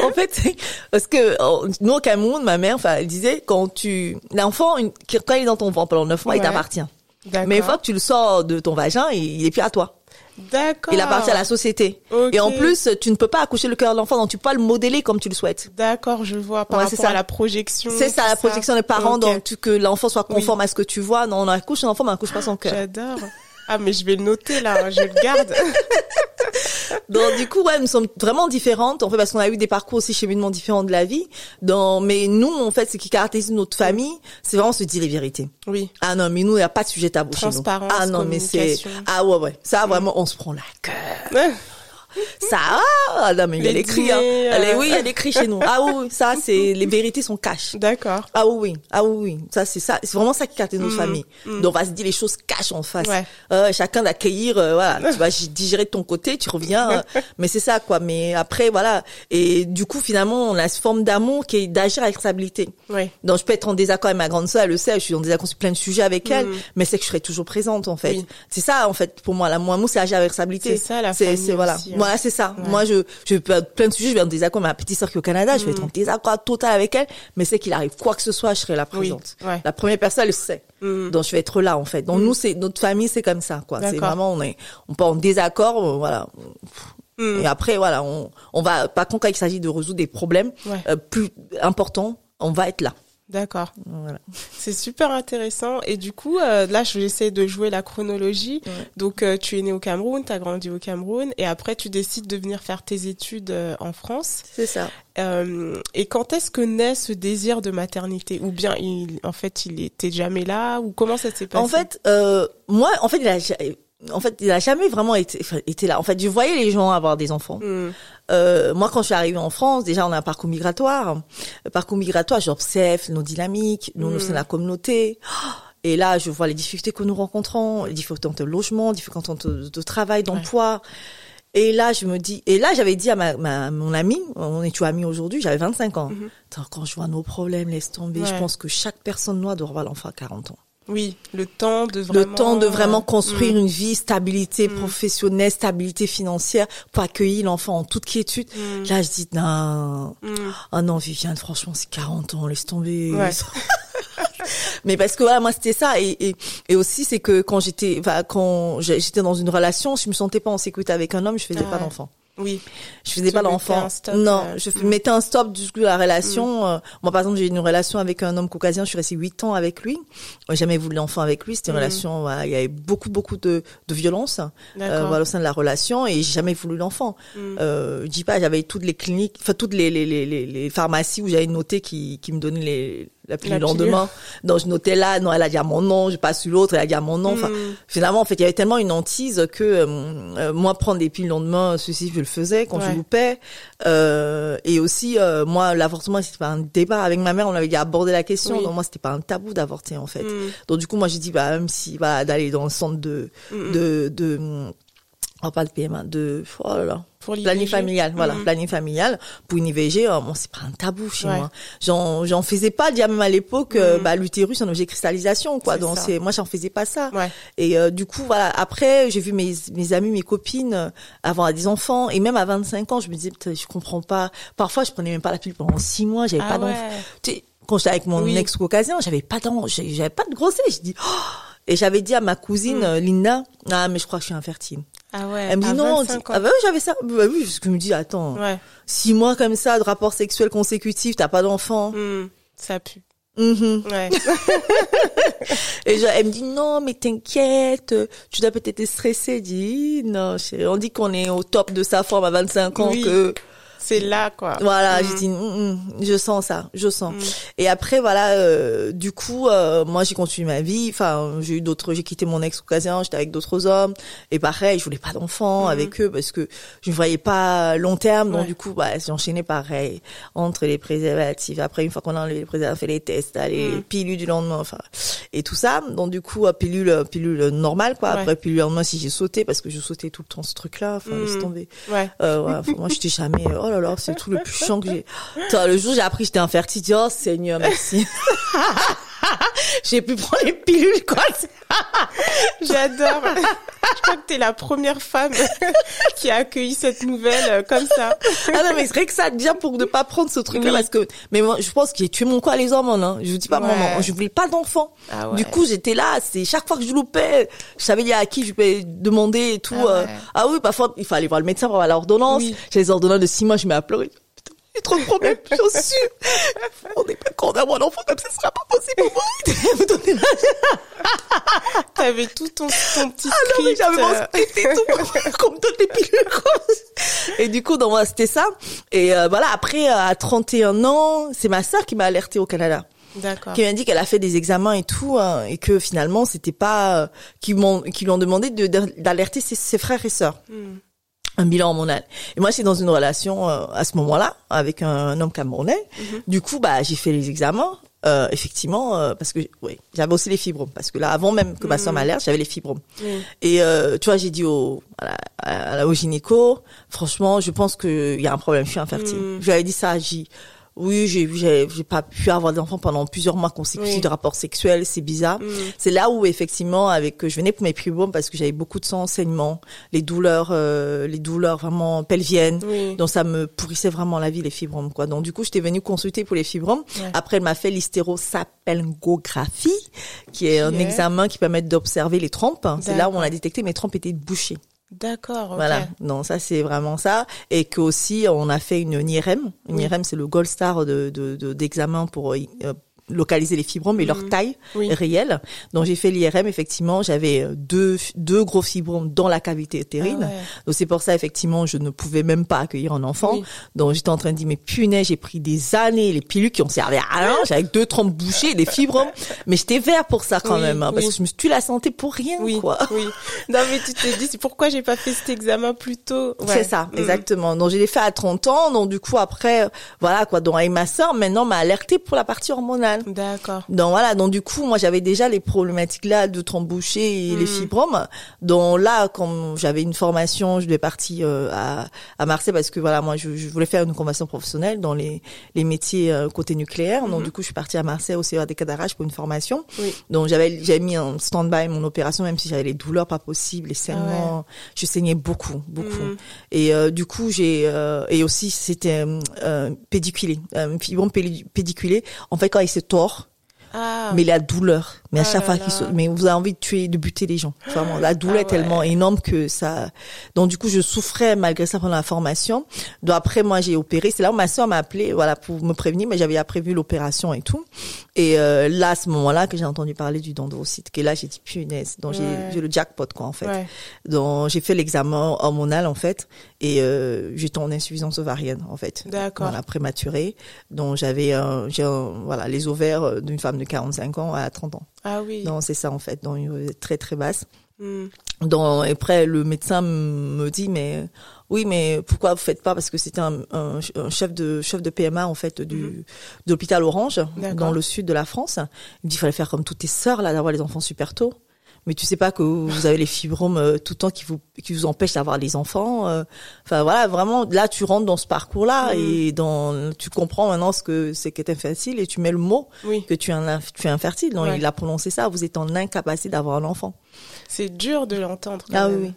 en fait, parce que nous au Cameroun, ma mère, enfin, elle disait quand tu l'enfant, une- quand il est dans ton ventre pendant neuf mois, il t'appartient. Mais une fois que tu le sors de ton vagin, il, il est plus à toi. D'accord. Il appartient à la société. Ok. Et en plus, tu ne peux pas accoucher le cœur de l'enfant, donc tu peux pas le modeler comme tu le souhaites. D'accord, je vois. Par Ouais, rapport ça. à la projection. C'est ça, la protection des parents, Ok. donc tu- que l'enfant soit conforme à ce que tu vois. Non, on accouche un enfant, mais on accouche pas son cœur. J'adore. Ah, mais je vais le noter, là. Je le garde. Donc du coup, ouais, nous sommes vraiment différentes. En fait, parce qu'on a eu des parcours aussi cheminement différents de la vie. Dans, mais nous, en fait, ce qui caractérise notre famille, c'est vraiment se dire les vérités. Oui. Ah non, mais nous, il n'y a pas de sujet tabou chez nous. Transparence, Ah non, mais c'est, ah ouais, ouais. Ça, vraiment, on se prend la gueule. Ça, ah non, mais il y a Les les cris, hein. Allez, oui, il y a cris chez nous. Ah oui, ça, c'est, les vérités sont cash. D'accord. Ah oui, oui, ah oui, oui. Ça, c'est ça, c'est vraiment ça qui caractérise notre famille. Donc, on va se dire les choses cash en face. Mm, Ouais. Euh, chacun d'accueillir, euh, voilà. tu vas digérer de ton côté, tu reviens. euh, mais c'est ça, quoi. Mais après, voilà. Et du coup, finalement, on a cette forme d'amour qui est d'agir avec responsabilité. Oui. Donc, je peux être en désaccord avec ma grande sœur, elle le sait, je suis en désaccord sur plein de sujets avec elle, mais c'est que je serai toujours présente, en fait. Mm. Oui. C'est ça, en fait, pour moi, la moi, c'est agir avec responsabilité. C'est ça, la C'est, famille c'est, voilà. aussi, hein. Voilà, c'est ça. Ouais. Moi, je, je plein de sujets, je vais être en désaccord avec ma petite sœur qui est au Canada, je vais être en désaccord total avec elle, mais c'est qu'il arrive quoi que ce soit, je serai là Mm. Oui, présente. ouais. La première personne, elle le sait. Mm. Donc, je vais être là, en fait. Donc, nous, c'est, notre famille, c'est comme ça, quoi. C'est vraiment, on est, on peut en désaccord, euh, voilà. Mm. Et après, voilà, on, on va, par contre, quand il s'agit de résoudre des problèmes, Ouais. euh, plus importants, on va être là. D'accord. Voilà. C'est super intéressant. Et du coup, euh, là, je vais essayer de jouer la chronologie. Donc, euh, tu es né au Cameroun, tu as grandi au Cameroun, et après, tu décides de venir faire tes études euh, en France. C'est ça. Euh, et quand est-ce que naît ce désir de maternité? Ou bien, il, en fait, il était jamais là? Ou comment ça s'est passé? En fait, euh, moi, en fait, il a, en fait, il a jamais vraiment été, été là. En fait, je voyais les gens avoir des enfants. Hmm. Euh, moi, quand je suis arrivée en France, déjà, on a un parcours migratoire. Le parcours migratoire, j'observe nos dynamiques, nous, nous sommes la communauté. Et là, je vois les difficultés que nous rencontrons, les difficultés de logement, les difficultés de, de travail, d'emploi. Et là, je me dis, et là, j'avais dit à ma, ma, mon ami, on est toujours amis aujourd'hui, j'avais 25 ans. Attends, Quand je vois nos problèmes, laisse tomber. Je pense que chaque personne noire doit avoir l'enfant à 40 ans Oui, le temps de vraiment... le temps de vraiment euh, construire hmm. une vie, stabilité professionnelle, stabilité financière, pour accueillir l'enfant en toute quiétude. Hmm. Là, je dis, non, oh non, Viviane, franchement, c'est 40 ans, laisse tomber. Ouais. mais parce que voilà, moi c'était ça et, et, et aussi c'est que quand j'étais, quand j'étais dans une relation, je me sentais pas en sécurité avec un homme, je faisais Ah pas d'enfant. Oui. Je faisais Tu pas stop, Non, euh, je mm. mettais un stop du coup à la relation. Euh, moi, par exemple, j'ai eu une relation avec un homme caucasien. Je suis restée huit ans avec lui. J'ai jamais voulu d'enfant avec lui. C'était une Mm. relation. voilà, il y avait beaucoup, beaucoup de, de violence euh, voilà, au sein de la relation, et j'ai jamais voulu l'enfant. Mm. Euh, je dis pas, j'avais toutes les cliniques, enfin toutes les les, les, les, les pharmacies où j'avais noté qui qui me donnaient les la pilule le lendemain. Donc je notais là, non, elle a dit à mon nom, j'ai pas su l'autre, elle a dit à mon nom. Enfin, Mm. finalement, en fait, il y avait tellement une hantise que euh, euh, moi prendre des pilules le lendemain, ceci je le faisais quand je loupais. Euh, et aussi, euh, moi, l'avortement, c'était pas un débat avec ma mère. On avait abordé la question. Oui. Donc moi, c'était pas un tabou d'avorter en fait. Mm. Donc du coup, moi, j'ai dit, bah même si, bah d'aller dans le centre de Mm. de de oh, pas de PMA, de oh là là, Pour planning familial, voilà, Mm. planning familial pour une IVG. euh, bon, c'est pas un tabou chez. Ouais. moi. J'en j'en faisais pas, déjà même à l'époque, euh, Mm. bah l'utérus, c'est un objet de cristallisation, quoi. Donc c'est, moi, j'en faisais pas ça. Ouais. Et euh, du coup, voilà. Après, j'ai vu mes mes amis, mes copines euh, avoir des enfants, et même à 25 ans, je me disais, je comprends pas. Parfois, je prenais même pas la pilule pendant six mois, j'avais Ah pas ouais. Quand j'étais avec mon Oui. ex caucasien, j'avais pas j'avais pas de grossesse. Je dis, oh et j'avais dit à ma cousine Mm. euh, Linda, ah mais je crois que je suis infertile. Ah ouais. Elle me dit à non, 25 dis- ans. ah bah oui j'avais ça. Bah oui, parce que je me dis attends, Ouais. six mois comme ça de rapport sexuel consécutif, t'as pas d'enfant. Mm. Ça pue. Mhm. Ouais. Et je- elle me dit non mais t'inquiète, tu dois peut-être être stressée. Je dis non, on dit qu'on est au top de sa forme à 25 ans Oui. que C'est là, quoi. Voilà, Mm. j'ai dit, mm, mm, je sens ça, je sens. Mm. Et après, voilà, euh, du coup, euh, moi, j'ai continué ma vie. Enfin, j'ai eu d'autres, j'ai quitté mon ex occasion, j'étais avec d'autres hommes. Et pareil, je voulais pas d'enfants Mhm. avec eux parce que je ne voyais pas long terme. Donc, Ouais. du coup, bah, j'ai enchaîné pareil entre les préservatifs. Après, une fois qu'on a enlevé les préservatifs, on fait les tests, les Mhm. pilules du lendemain, enfin, et tout ça. Donc, du coup, euh, pilule, euh, pilule normale, quoi. Ouais. Après, pilule lendemain, si j'ai sauté parce que je sautais tout le temps ce truc-là. Enfin, laisse tomber. Ouais. Euh, ouais, enfin, moi, j'étais jamais, oh là là, c'est tout le plus chiant que j'ai. Le jour où j'ai appris que j'étais infertile, j'ai dit, oh Seigneur, merci. j'ai pu prendre les pilules, quoi. J'adore. Je crois que t'es la première femme qui a accueilli cette nouvelle euh, comme ça. Ah non, mais c'est vrai que ça, déjà, pour ne pas prendre ce truc-là, Oui. parce que, mais moi, je pense que j'ai tué mon quoi, les hormones, hein. Je vous dis pas, Ouais. maman, je voulais pas d'enfant. Ah ouais. Du coup, j'étais là, c'est chaque fois que je loupais, je savais à qui je pouvais demander et tout. Ah euh. ouais. Ah oui, parfois, il fallait voir le médecin pour avoir l'ordonnance. Oui. J'ai les ordonnances de six mois, je mets à pleurer. J'ai trop de problèmes, je suis. On n'est pas quand on a un enfant comme ça, ce sera pas possible pour moi. Vous donnez la- T'avais tout ton, ton petit Ah non, mais j'avais mon euh, script et tout, comme toutes les pilules. Et du coup, donc, voilà, c'était ça. Et euh, voilà, après, à 31 ans, c'est ma sœur qui m'a alertée au Canada. D'accord. Qui m'a dit qu'elle a fait des examens et tout, hein, et que finalement, c'était pas... euh, qu'ils m'ont qu'ils lui ont demandé de- de- d'alerter ses, ses frères et sœurs. Hmm. Un bilan hormonal. Et moi, j'étais dans une relation euh, à ce moment-là avec un, homme camerounais. Mhm. Du coup, bah, j'ai fait les examens. Euh, effectivement, euh, parce que oui, j'avais aussi les fibromes. Parce que là, avant même que ma soeur Mhm. m'alerte, j'avais les fibromes. Et euh, tu vois, j'ai dit au, à la, à la- au gynéco, franchement, je pense qu'il y a un problème, je suis infertile. Mm. Je lui avais dit ça, j'ai dit, oui, j'ai j'ai j'ai pas pu avoir d'enfants pendant plusieurs mois consécutifs Oui. de rapports sexuels, c'est bizarre. Mm. C'est là où effectivement, avec je venais pour mes fibromes parce que j'avais beaucoup de sang, saignement, les douleurs, euh, les douleurs vraiment pelviennes. Oui. Donc ça me pourrissait vraiment la vie les fibromes quoi. Donc du coup j'étais venue consulter pour les fibromes. Ouais. Après elle m'a fait l'hystérosapelgographie qui est un examen qui permet d'observer les trompes. C'est là où on a détecté mes trompes étaient bouchées. D'accord. Voilà. Non, ça c'est vraiment ça et que aussi on a fait une IRM. Une Oui. IRM c'est le gold star de de- de- d'examen pour euh, localiser les fibromes et leur Mhm. taille Oui. réelle. Donc j'ai fait l'IRM effectivement, j'avais euh, deux deux gros fibromes dans la cavité utérine. Ah ouais. Donc c'est pour ça effectivement je ne pouvais même pas accueillir un enfant. Oui. Donc j'étais en train de dire mais punaise j'ai pris des années les pilules qui ont servi à rien. J'avais deux trompes bouchées, des fibromes, mais j'étais vert pour ça quand Oui, même hein, parce que je me suis tué la santé pour rien Oui, quoi. oui. Non, mais tu t'es dit, c'est pourquoi j'ai pas fait cet examen plus tôt? Ouais. C'est ça, Mm. exactement. Donc je l'ai fait à 30 ans, donc du coup après, voilà quoi. Donc avec ma sœur, maintenant m'a alerté pour la partie hormonale. D'accord. Donc voilà, donc du coup moi j'avais déjà les problématiques là de bouchées et les Mm. fibromes. Donc là, quand j'avais une formation, je devais partir euh, à, à Marseille parce que voilà moi je, je voulais faire une convention professionnelle dans les les métiers euh, côté nucléaire. Donc du coup je suis partie à Marseille au CEA des pour une formation. Oui. Donc j'avais j'avais mis en stand-by mon opération même si j'avais les douleurs pas possibles, les saignements, je saignais beaucoup, beaucoup. Mm. Et euh, du coup, j'ai euh, et aussi c'était pédiculé, euh, fibrome pédi- pédiculé. En fait, quand il se tord, Ah, Ah. mais la douleur. Mais à Ah chaque fois là. qu'il se, mais vous avez envie de tuer, de buter les gens. Vraiment, la douleur Ah est tellement ouais. énorme que ça. Donc du coup, je souffrais malgré ça pendant la formation. Donc après, moi, j'ai opéré. C'est là où ma soeur m'a appelé, voilà, pour me prévenir, mais j'avais prévu l'opération et tout. Et euh, là, à ce moment-là, que j'ai entendu parler du dendrocyte, que là, j'ai dit punaise. Donc Ouais. j'ai, le jackpot quoi en fait. Ouais. Donc j'ai fait l'examen hormonal en fait et euh, j'étais en insuffisance ovarienne en fait. D'accord. Voilà, prématurée. Donc j'avais j'ai voilà les ovaires euh, d'une femme de 45 ans à 30 ans. Ah oui. Donc c'est ça en fait, donc une très très basse. Hmm. Donc après le médecin me dit mais oui mais pourquoi vous faites pas? Parce que c'était un, un, un chef de chef de PMA en fait du de l'hôpital Orange dans le sud de la France. Il me dit il fallait faire comme toutes tes sœurs là d'avoir les enfants super tôt. Mais tu sais pas que vous avez les fibromes euh, tout le temps qui vous qui vous empêchent d'avoir les enfants. euh. Enfin voilà, vraiment là tu rentres dans ce parcours-là Mhm. et dans tu comprends maintenant ce que c'est qu'être infertile et tu mets le mot Oui. que tu es un inf- tu es infertile. Donc Ouais. il a prononcé ça, vous êtes en incapacité d'avoir un enfant. C'est dur de l'entendre. Ah même. oui.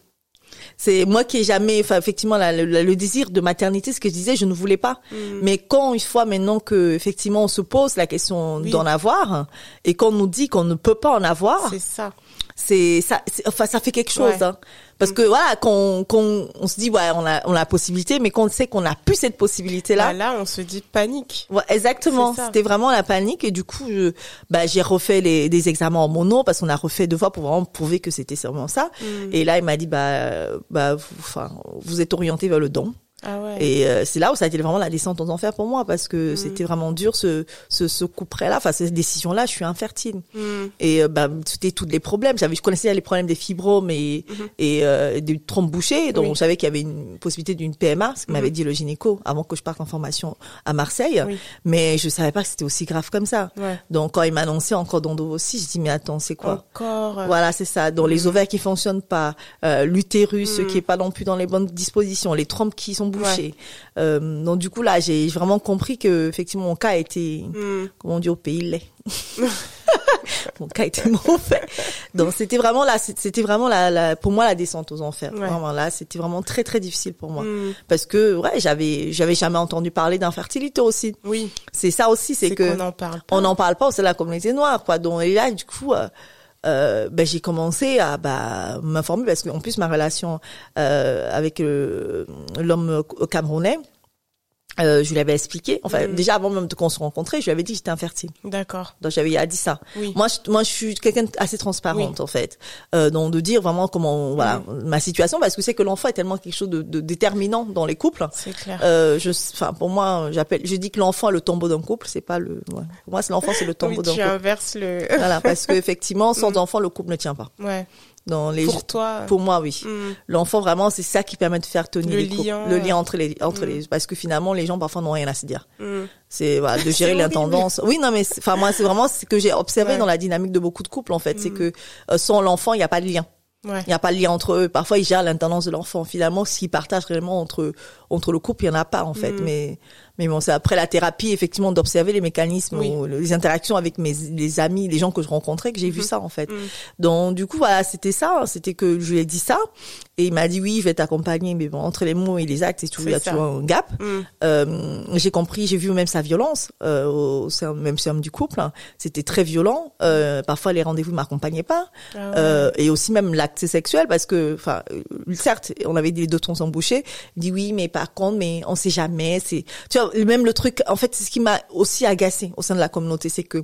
C'est moi qui ai jamais, enfin effectivement, la- le, le désir de maternité, ce que je disais, je ne voulais pas. Mm. Mais quand une fois maintenant que effectivement on se pose la question Oui. d'en avoir et qu'on nous dit qu'on ne peut pas en avoir, C'est ça. C'est ça, c'est- enfin ça fait quelque chose. Ouais. Hein. Parce que voilà, qu'on qu'on on se dit ouais, on a on a la possibilité, mais qu'on sait qu'on n'a plus cette possibilité là. Bah, là, on se dit panique. Ouais, exactement. C'était vraiment la panique et du coup, je, bah, j'ai refait les, des examens en mono parce qu'on a refait deux fois pour vraiment prouver que c'était sûrement ça. Mm. Et là, il m'a dit, bah, bah, vous, enfin, vous êtes orienté vers le don. Ah ouais. Et euh, c'est là où ça a été vraiment la descente aux enfers pour moi parce que c'était vraiment dur ce ce, ce coup près là, enfin cette décision là, je suis infertile. Hmm. Et euh, bah, c'était tous les problèmes. J'avais, je connaissais les problèmes des fibromes et et euh, des trompes bouchées, donc Oui. je savais qu'il y avait une possibilité d'une PMA, ce que m'avait dit le gynéco avant que je parte en formation à Marseille. Oui. Mais je savais pas que c'était aussi grave comme ça. Ouais. Donc quand il m'a annoncé encore aussi, je dis mais attends, c'est quoi? Encore. voilà, c'est ça. Donc les ovaires qui fonctionnent pas, euh, l'utérus Mm. qui est pas non plus dans les bonnes dispositions, les trompes qui sont bouchées. Euh, donc du coup là, j'ai vraiment compris que effectivement mon cas était, hmm. comment on dit au pays lait. mon cas était mauvais. Donc c'était vraiment là, c'était vraiment la, la, pour moi la descente aux enfers. Ouais. Vraiment là, c'était vraiment très très difficile pour moi Hmm. parce que ouais, j'avais j'avais jamais entendu parler d'infertilité aussi. Oui. C'est ça aussi, c'est que qu'on n'en parle pas. on n'en parle pas, c'est la communauté noire, quoi. Donc et là, du coup, euh, euh, ben, j'ai commencé à bah, m'informer parce qu'en plus ma relation euh, avec euh, l'homme camerounais, euh, je lui avais expliqué. Enfin, Mm. déjà avant même de qu'on se rencontrait, je lui avais dit que j'étais infertile. D'accord. Donc j'avais dit ça. Oui. Moi, je, moi, je suis quelqu'un assez transparente en fait. Euh, donc de dire vraiment comment, voilà, ma situation, parce que c'est que l'enfant est tellement quelque chose de, de déterminant dans les couples. C'est clair. Euh, je, enfin, pour moi, j'appelle, je dis que l'enfant est le tombeau d'un couple, c'est pas le, ouais. pour moi, c'est l'enfant, c'est le oui, tombeau d'un tu couple. inverses le. Voilà, parce que effectivement, sans enfant, le couple ne tient pas. ouais. Dans les, Pour toi. pour moi, oui. Hmm. L'enfant, vraiment, c'est ça qui permet de faire tenir Le les lien, le lien entre les, entre les, parce que finalement, les gens parfois n'ont rien à se dire. Hmm. C'est voilà, de gérer l'intendance. Oui, non, mais enfin moi, c'est vraiment ce que j'ai observé Ouais. dans la dynamique de beaucoup de couples en fait, c'est que euh, sans l'enfant, il n'y a pas de lien. Ouais. Il n'y a pas de lien entre eux. Parfois, ils gèrent l'intendance de l'enfant. Finalement, s'ils partagent réellement entre entre le couple, il y en a pas en fait. Mm. Mais mais bon, c'est après la thérapie effectivement d'observer les mécanismes, Oui. ou les interactions avec mes les amis, les gens que je rencontrais, que j'ai vu ça en fait. Mm. Donc du coup, voilà, c'était ça. C'était que je lui ai dit ça et il m'a dit oui, je vais t'accompagner. Mais bon, entre les mots et les actes, il y a toujours un gap. Hmm. Euh, j'ai compris, j'ai vu même sa violence euh, au sein même sein du couple. C'était très violent. Euh, parfois, les rendez-vous m'accompagnaient pas. Ah ouais. Euh, et aussi même l'acte sexuel parce que, enfin, certes, on avait dit les deux tons embouchés. Il dit oui, mais par contre, mais on sait jamais. C'est, tu vois, même le truc. En fait, c'est ce qui m'a aussi agacé au sein de la communauté, c'est que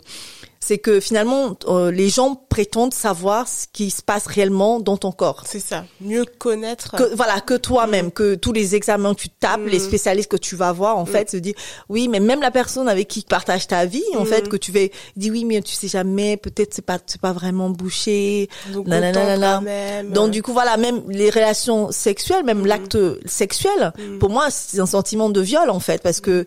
c'est que finalement euh, les gens prétendent savoir ce qui se passe réellement dans ton corps C'est ça. Mieux connaître. que voilà que toi-même que tous les examens que tu tapes Mm. les spécialistes que tu vas voir en fait se dit oui mais même la personne avec qui tu partages ta vie en Mm. fait que tu vas dit oui mais tu sais jamais peut-être c'est pas c'est pas vraiment bouché Donc, nanana, même. donc du coup voilà même les relations sexuelles même Mm. l'acte sexuel pour moi c'est un sentiment de viol en fait parce que euh,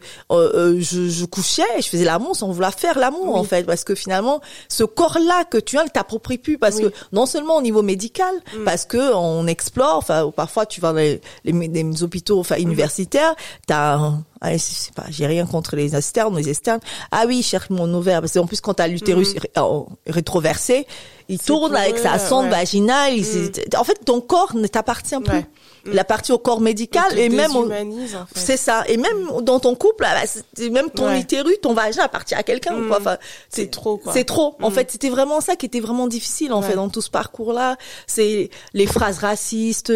euh, je, je couchais et je faisais l'amour sans vouloir faire l'amour Oui. en fait parce que finalement ce corps là que tu as ne t'approprie plus parce Oui. que non seulement au niveau médical Mm. parce que on explore enfin parfois tu vas dans les, les, les hôpitaux enfin universitaires t'as un, Ah, je sais pas, j'ai rien contre les externes, les externes. Ah oui, cherche mon ovaire parce qu'en plus quand t'as l'utérus euh, rétroversé, il tourne avec sa sonde ouais. vaginale. s'est- En fait, ton corps ne t'appartient plus. Ouais. Il appartient au corps médical et même en fait. c'est ça. Et même dans ton couple, ah bah, même ton Ouais. utérus, ton vagin appartient à quelqu'un. Mm. quoi. Enfin, C'est trop, quoi. C'est trop. En Mm. fait, c'était vraiment ça qui était vraiment difficile en Ouais. fait dans tout ce parcours-là. C'est les phrases racistes.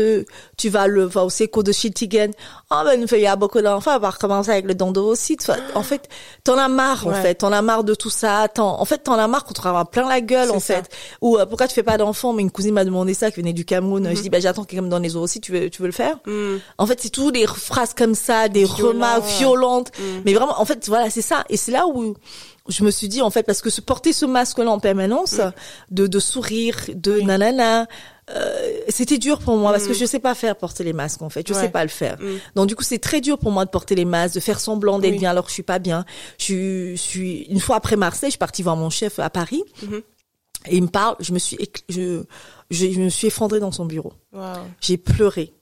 Tu vas le va au séco de Chiltigen. Ah ben il y a beaucoup d'enfants. On va recommencer avec le dando aussi. En fait, t'en as marre. En fait, t'en as marre de tout ça. T'en- En fait, t'en as marre qu'on te rend plein la gueule. En ça. fait. Ou euh, pourquoi tu fais pas d'enfant Mais une cousine m'a demandé ça, qui venait du Cameroun. Mm-hmm. Je dis bah j'attends quelqu'un me donne les os aussi. Tu veux tu veux le faire? Mm. en fait, c'est toujours des phrases comme ça, des Violent, remarques ouais. violentes. Mm. Mais vraiment, en fait, voilà, c'est ça. Et c'est là où je me suis dit, en fait, parce que se porter ce masque-là en permanence, Mm. de, de sourire, de nanana, euh, c'était dur pour moi parce que je sais pas faire porter les masques en fait, je Mm. Ouais. sais pas le faire. Mm. Donc du coup c'est très dur pour moi de porter les masques, de faire semblant d'être Oui. bien alors que je suis pas bien. Je suis, je suis une fois après Marseille, je suis partie voir mon chef à Paris Mhm. et il me parle, je me suis je, je, je me suis effondrée dans son bureau. Waouh. J'ai pleuré.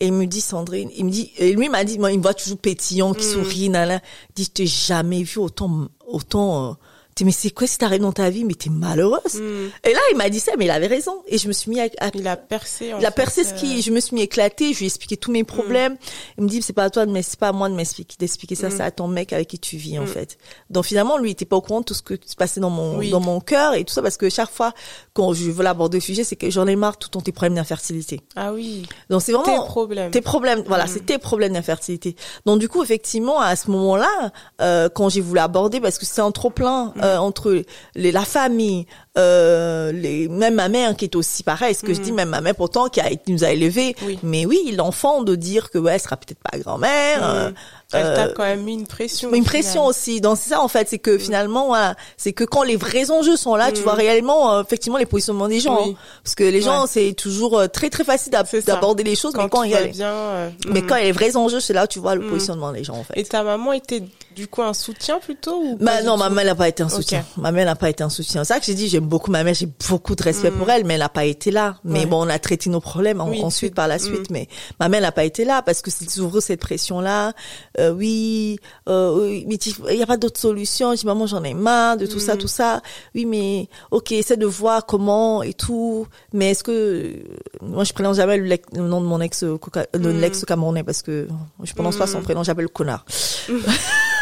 Et il me dit, Sandrine, il me dit, et lui m'a dit, moi, il me voit toujours pétillant, qui Mm. sourit, nana. Il dit, je t'ai jamais vu autant, autant, euh, mais c'est quoi si t'arrives dans ta vie, mais t'es malheureuse. Mm. Et là, il m'a dit ça, mais il avait raison. Et je me suis mis à, à- Il a percé. en il a percé ce euh, qui, je me suis mis éclaté, je lui ai expliqué tous mes problèmes. Il me dit, c'est pas à toi de m'ex- c'est pas à moi de m'expliquer, d'expliquer ça, Mm. c'est à ton mec avec qui tu vis, en fait. Donc finalement, lui, il était pas au courant de tout ce que se passait dans mon, Oui. dans mon cœur et tout ça, parce que chaque fois, quand je veux aborder le sujet, c'est que j'en ai marre tout le temps tes problèmes d'infertilité. Ah oui. Donc c'est Tes vraiment, problèmes. tes problèmes, voilà, c'est tes problèmes d'infertilité. Donc du coup, effectivement, à ce moment-là, euh, quand j'ai voulu aborder, parce que c'est un trop plein. Euh, entre les, la famille, euh, les, même ma mère qui est aussi pareil. Ce que je dis, même ma mère pourtant qui a qui nous a élevés. Mm. Oui. Mais oui, l'enfant de dire que ouais, elle sera peut-être pas grand-mère. Mm. euh, Elle euh, t'a quand même mis une pression. une pression aussi. Donc c'est ça en fait, c'est que finalement, voilà, c'est que quand les vrais enjeux sont là, tu Mm. vois réellement euh, effectivement les positionnements des gens. Oui. hein. Parce que les gens, Ouais. c'est toujours euh, très très facile d'aborder les choses, mais Quand, quand tout il y a les- bien. euh, mais mm. quand il y a les vrais enjeux, c'est là où tu vois le Mm. positionnement des gens, en fait. Et ta maman était du coup un soutien plutôt ou Bah non, ma mère n'a pas été un soutien. Ma mère n'a pas été un soutien. C'est ça que j'ai dit, j'aime beaucoup ma mère, j'ai beaucoup de respect Mm. pour elle, mais elle n'a pas été là. Mais Ouais. bon, on a traité nos problèmes Oui, ensuite par la Mm. suite, mais ma mère n'a pas été là parce que c'est toujours cette pression-là. Euh, oui, euh, oui, mais il n'y a pas d'autre solution. Je dis, maman, j'en ai marre de tout ça, Mm. tout ça. Oui, mais ok, essaie de voir comment et tout. Mais est-ce que moi je prononce jamais le, le nom de mon ex, euh, coca- de Mm. l'ex camerounais parce que je prononce pas son Mm. prénom, j'appelle le connard.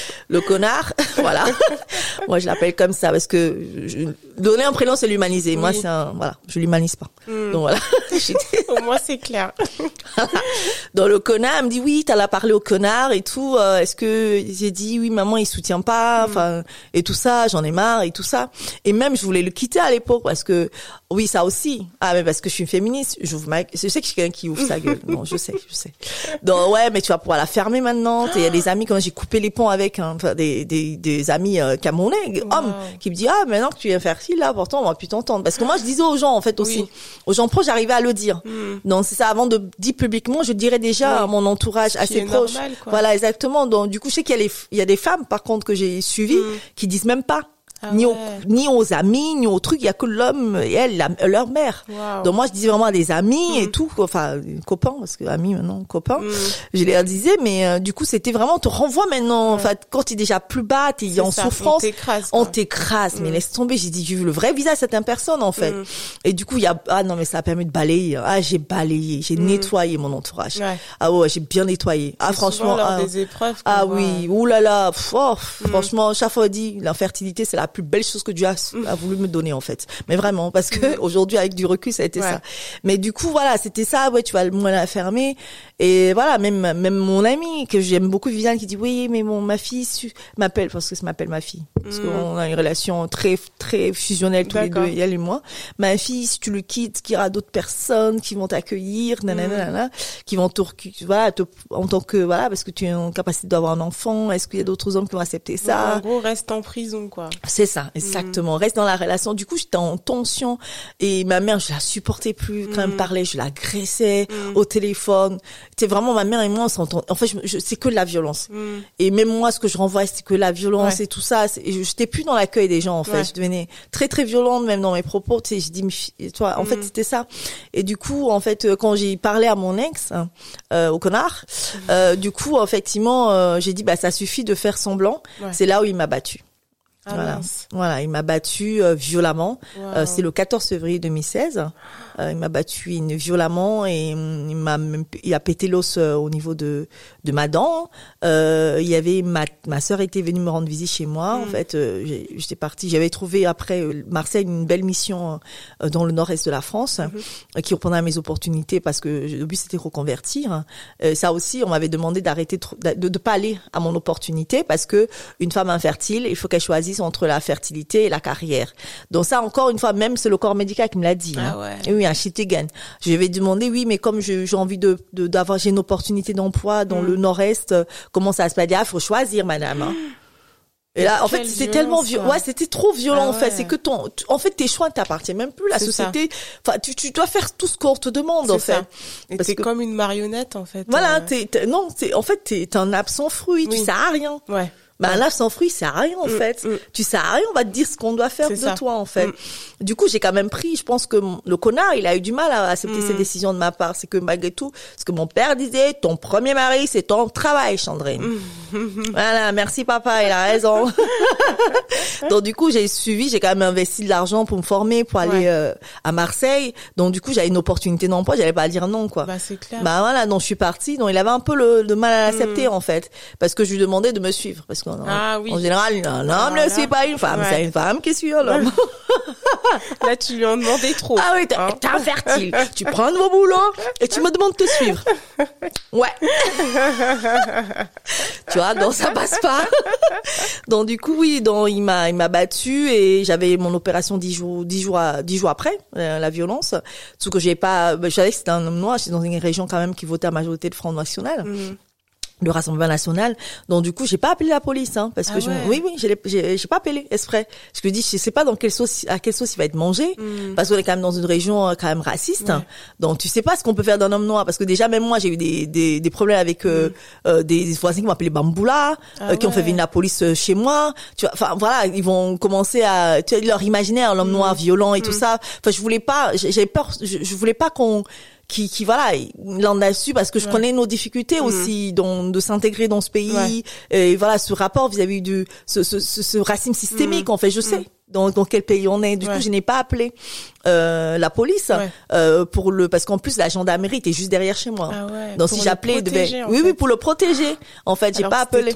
le connard, voilà. Moi, je l'appelle comme ça parce que je, donner un prénom, c'est l'humaniser. Moi, c'est un, voilà, je l'humanise pas. Mm. Donc voilà. Au moins c'est clair. Donc le connard elle me dit oui, t'as la parlé au connard et tout. euh, Est-ce que j'ai dit oui, maman, il soutient pas, enfin et tout ça, j'en ai marre et tout ça. Et même je voulais le quitter à l'époque parce que oui, ça aussi. Ah mais parce que je suis une féministe, j'ouvre ma, je sais que je suis quelqu'un qui ouvre sa gueule. Non, je sais, je sais. Donc ouais, mais tu vas pouvoir la fermer maintenant. Il y a des amis quand j'ai coupé les ponts avec, hein, enfin, des, des des amis euh, camerounais, hommes, qui me disent ah maintenant que tu es infertile là, pourtant on va plus t'entendre. Parce que moi je disais aux gens en fait aussi, Oui. aux gens proches, j'arrivais à le dire. Mm. Donc c'est ça, avant de dire publiquement, je dirais déjà à mon entourage assez proche. normal. Voilà, exactement. Donc du coup, je sais qu'il y a, les, il y a des femmes, par contre, que j'ai suivies, Mm. qui disent même pas. Ah ni, aux, ouais. ni aux amis, ni aux trucs, il y a que l'homme et elle, la- leur mère. Donc moi, je disais vraiment à des amis et Mm. tout, enfin copains, parce que amis maintenant, copains. Mm. Je les disais, mais euh, du coup, c'était vraiment, on te renvoie maintenant. Enfin, quand tu es déjà plus bas, tu es en ça, souffrance, on t'écrase. Mais Mm. laisse tomber, j'ai dit, j'ai vu le vrai visage de cette personne, en fait. Et du coup, il y a, ah non, mais ça a permis de balayer. Ah, j'ai balayé, j'ai nettoyé mon entourage. Ouais. Ah ouais, j'ai bien nettoyé. Ah, franchement. lors ah, des épreuves. ah oui, oulala, pff, oh, franchement, chaque fois dit, l'infertilité, c'est la plus belle chose que Dieu a, a voulu me donner, en fait. Mais vraiment, parce que aujourd'hui, avec du recul, ça a été Mm. Ouais. ça. Mais du coup, voilà, c'était ça, ouais, tu vas le moins la fermer. Et voilà, même, même mon ami, que j'aime beaucoup, Viviane, qui dit, oui, mais mon, ma fille m'appelle, parce que ça m'appelle ma fille. Parce Mm. qu'on a une relation très, très fusionnelle tous les deux, elle et moi. Ma fille, si tu le quittes, qu'il y aura d'autres personnes qui vont t'accueillir, nanana, Mm. nanana, qui vont te, voilà, te, en tant que, voilà, parce que tu es en capacité d'avoir un enfant, est-ce qu'il y a d'autres hommes qui vont accepter ça? En gros, reste en prison, quoi. C'est ça, exactement. Reste dans la relation. Du coup, j'étais en tension et ma mère, je la supportais plus. Quand elle me parlait, je l'agressais au téléphone. C'est vraiment ma mère et moi, on s'entend. En fait, je, je- c'est que de la violence. Mm. Et même moi, ce que je renvoie, c'est que la violence Ouais. et tout ça. c'est- je j'étais plus dans l'accueil des gens en fait. Ouais. Je devenais très très violente même dans mes propos. Tu sais, je dis, toi, en fait c'était ça. Et du coup, en fait, euh, quand j'ai parlé à mon ex hein, euh, au connard, euh, du coup, effectivement, euh, j'ai dit, bah ça suffit de faire semblant. Ouais. C'est là où il m'a battu. Ah, voilà. mince. Voilà, il m'a battu euh, violemment. Wow. Euh, c'est le 14 février 2016. Euh, il m'a battu violemment et hum, il m'a il a pété l'os euh, au niveau de de ma dent. Euh, il y avait ma ma sœur était venue me rendre visite chez moi. En Mm. fait, euh, j'étais partie. J'avais trouvé après Marseille une belle mission euh, dans le nord-est de la France euh, qui à mes opportunités parce que le but c'était reconvertir. Euh, ça aussi, on m'avait demandé d'arrêter de, de de pas aller à mon opportunité parce que une femme infertile, il faut qu'elle choisisse entre la fertilité et la carrière. Donc ça, encore une fois, même c'est le corps médical qui me l'a dit. Ah hein. ouais. Oui, un shit again. Je vais demander, oui, mais comme j'ai envie de d'avoir, j'ai une opportunité d'emploi dans Mm. le Nord-Est, comment ça se passe? Il faut choisir, madame. hein. Et là, en fait, c'était tellement violent. Ouais, c'était trop violent, Ah en fait. ouais. C'est que ton, tu- en fait, tes choix ne t'appartiennent même plus. La société, enfin, tu, tu dois faire tout ce qu'on te demande, en fait. ça. Et Parce t'es que- comme une marionnette en fait. Voilà, euh, t'es, non, en fait, t'es, un absent fruit. Tu Oui. sers à rien. Ouais. Ben là, sans fruit, c'est à rien en Mm, fait. mm. Tu sais à rien, on va te dire ce qu'on doit faire de ça. toi en fait. Mm. Du coup, j'ai quand même pris, je pense que le connard, il a eu du mal à accepter Mm. ces décisions de ma part. C'est que malgré tout, ce que mon père disait, ton premier mari, c'est ton travail, Chandrine. Mm. voilà, merci papa, il a raison. Donc du coup, j'ai suivi, j'ai quand même investi de l'argent pour me former, pour aller Ouais. euh, à Marseille. Donc du coup, j'avais une opportunité d'emploi, j'allais pas dire non quoi. Bah c'est clair. Bah voilà, donc je suis partie. Donc il avait un peu le, le mal à l'accepter Mm. en fait, parce que je lui demandais de me suivre, parce Ah oui. en général, un homme Voilà. ne suit pas une femme, Ouais. c'est une femme qui suit un homme. Là tu lui en demandais trop. ah oui, t'es Hein infertile. tu prends un nouveau boulot et tu me demandes de te suivre. Ouais. tu vois, donc ça passe pas. donc du coup oui, donc il m'a il m'a battu et j'avais mon opération dix jours dix jours à, dix jours après euh, la violence. Sauf que j'ai pas, ben, je savais que c'était un homme noir. J'étais dans une région quand même qui votait à majorité de Front National. Mhm. Le Rassemblement National. Donc du coup, j'ai pas appelé la police, hein, parce Ah que je, ouais. oui, oui, j'ai, j'ai, pas appelé exprès. Je me dis, je sais pas dans quelle sauce, à quelle sauce il va être mangé, Mhm. parce qu'on est quand même dans une région euh, quand même raciste. Ouais. hein. Donc tu sais pas ce qu'on peut faire d'un homme noir, parce que déjà même moi j'ai eu des des, des problèmes avec euh, euh, des, des voisins qui m'ont appelé Bamboula. Ah euh, qui ont fait venir la police euh, chez moi. Tu vois, enfin voilà, ils vont commencer à, tu vois, leur imaginaire l'homme Mhm. noir violent et tout ça. Enfin je voulais pas, j'ai- j'avais peur, je, je voulais pas qu'on qui, qui voilà, il en a su parce que je Ouais. connais nos difficultés Mhm. aussi dans, de s'intégrer dans ce pays Ouais. et voilà ce rapport vis-à-vis du ce, ce, ce, ce racisme systémique en fait je sais dans, dans quel pays on est du. Ouais. coup je n'ai pas appelé euh, la police Ouais. euh, pour le parce qu'en plus la gendarmerie était juste derrière chez moi Ah ouais. donc si j'appelais il devait oui fait. oui pour le protéger en fait j'ai pas appelé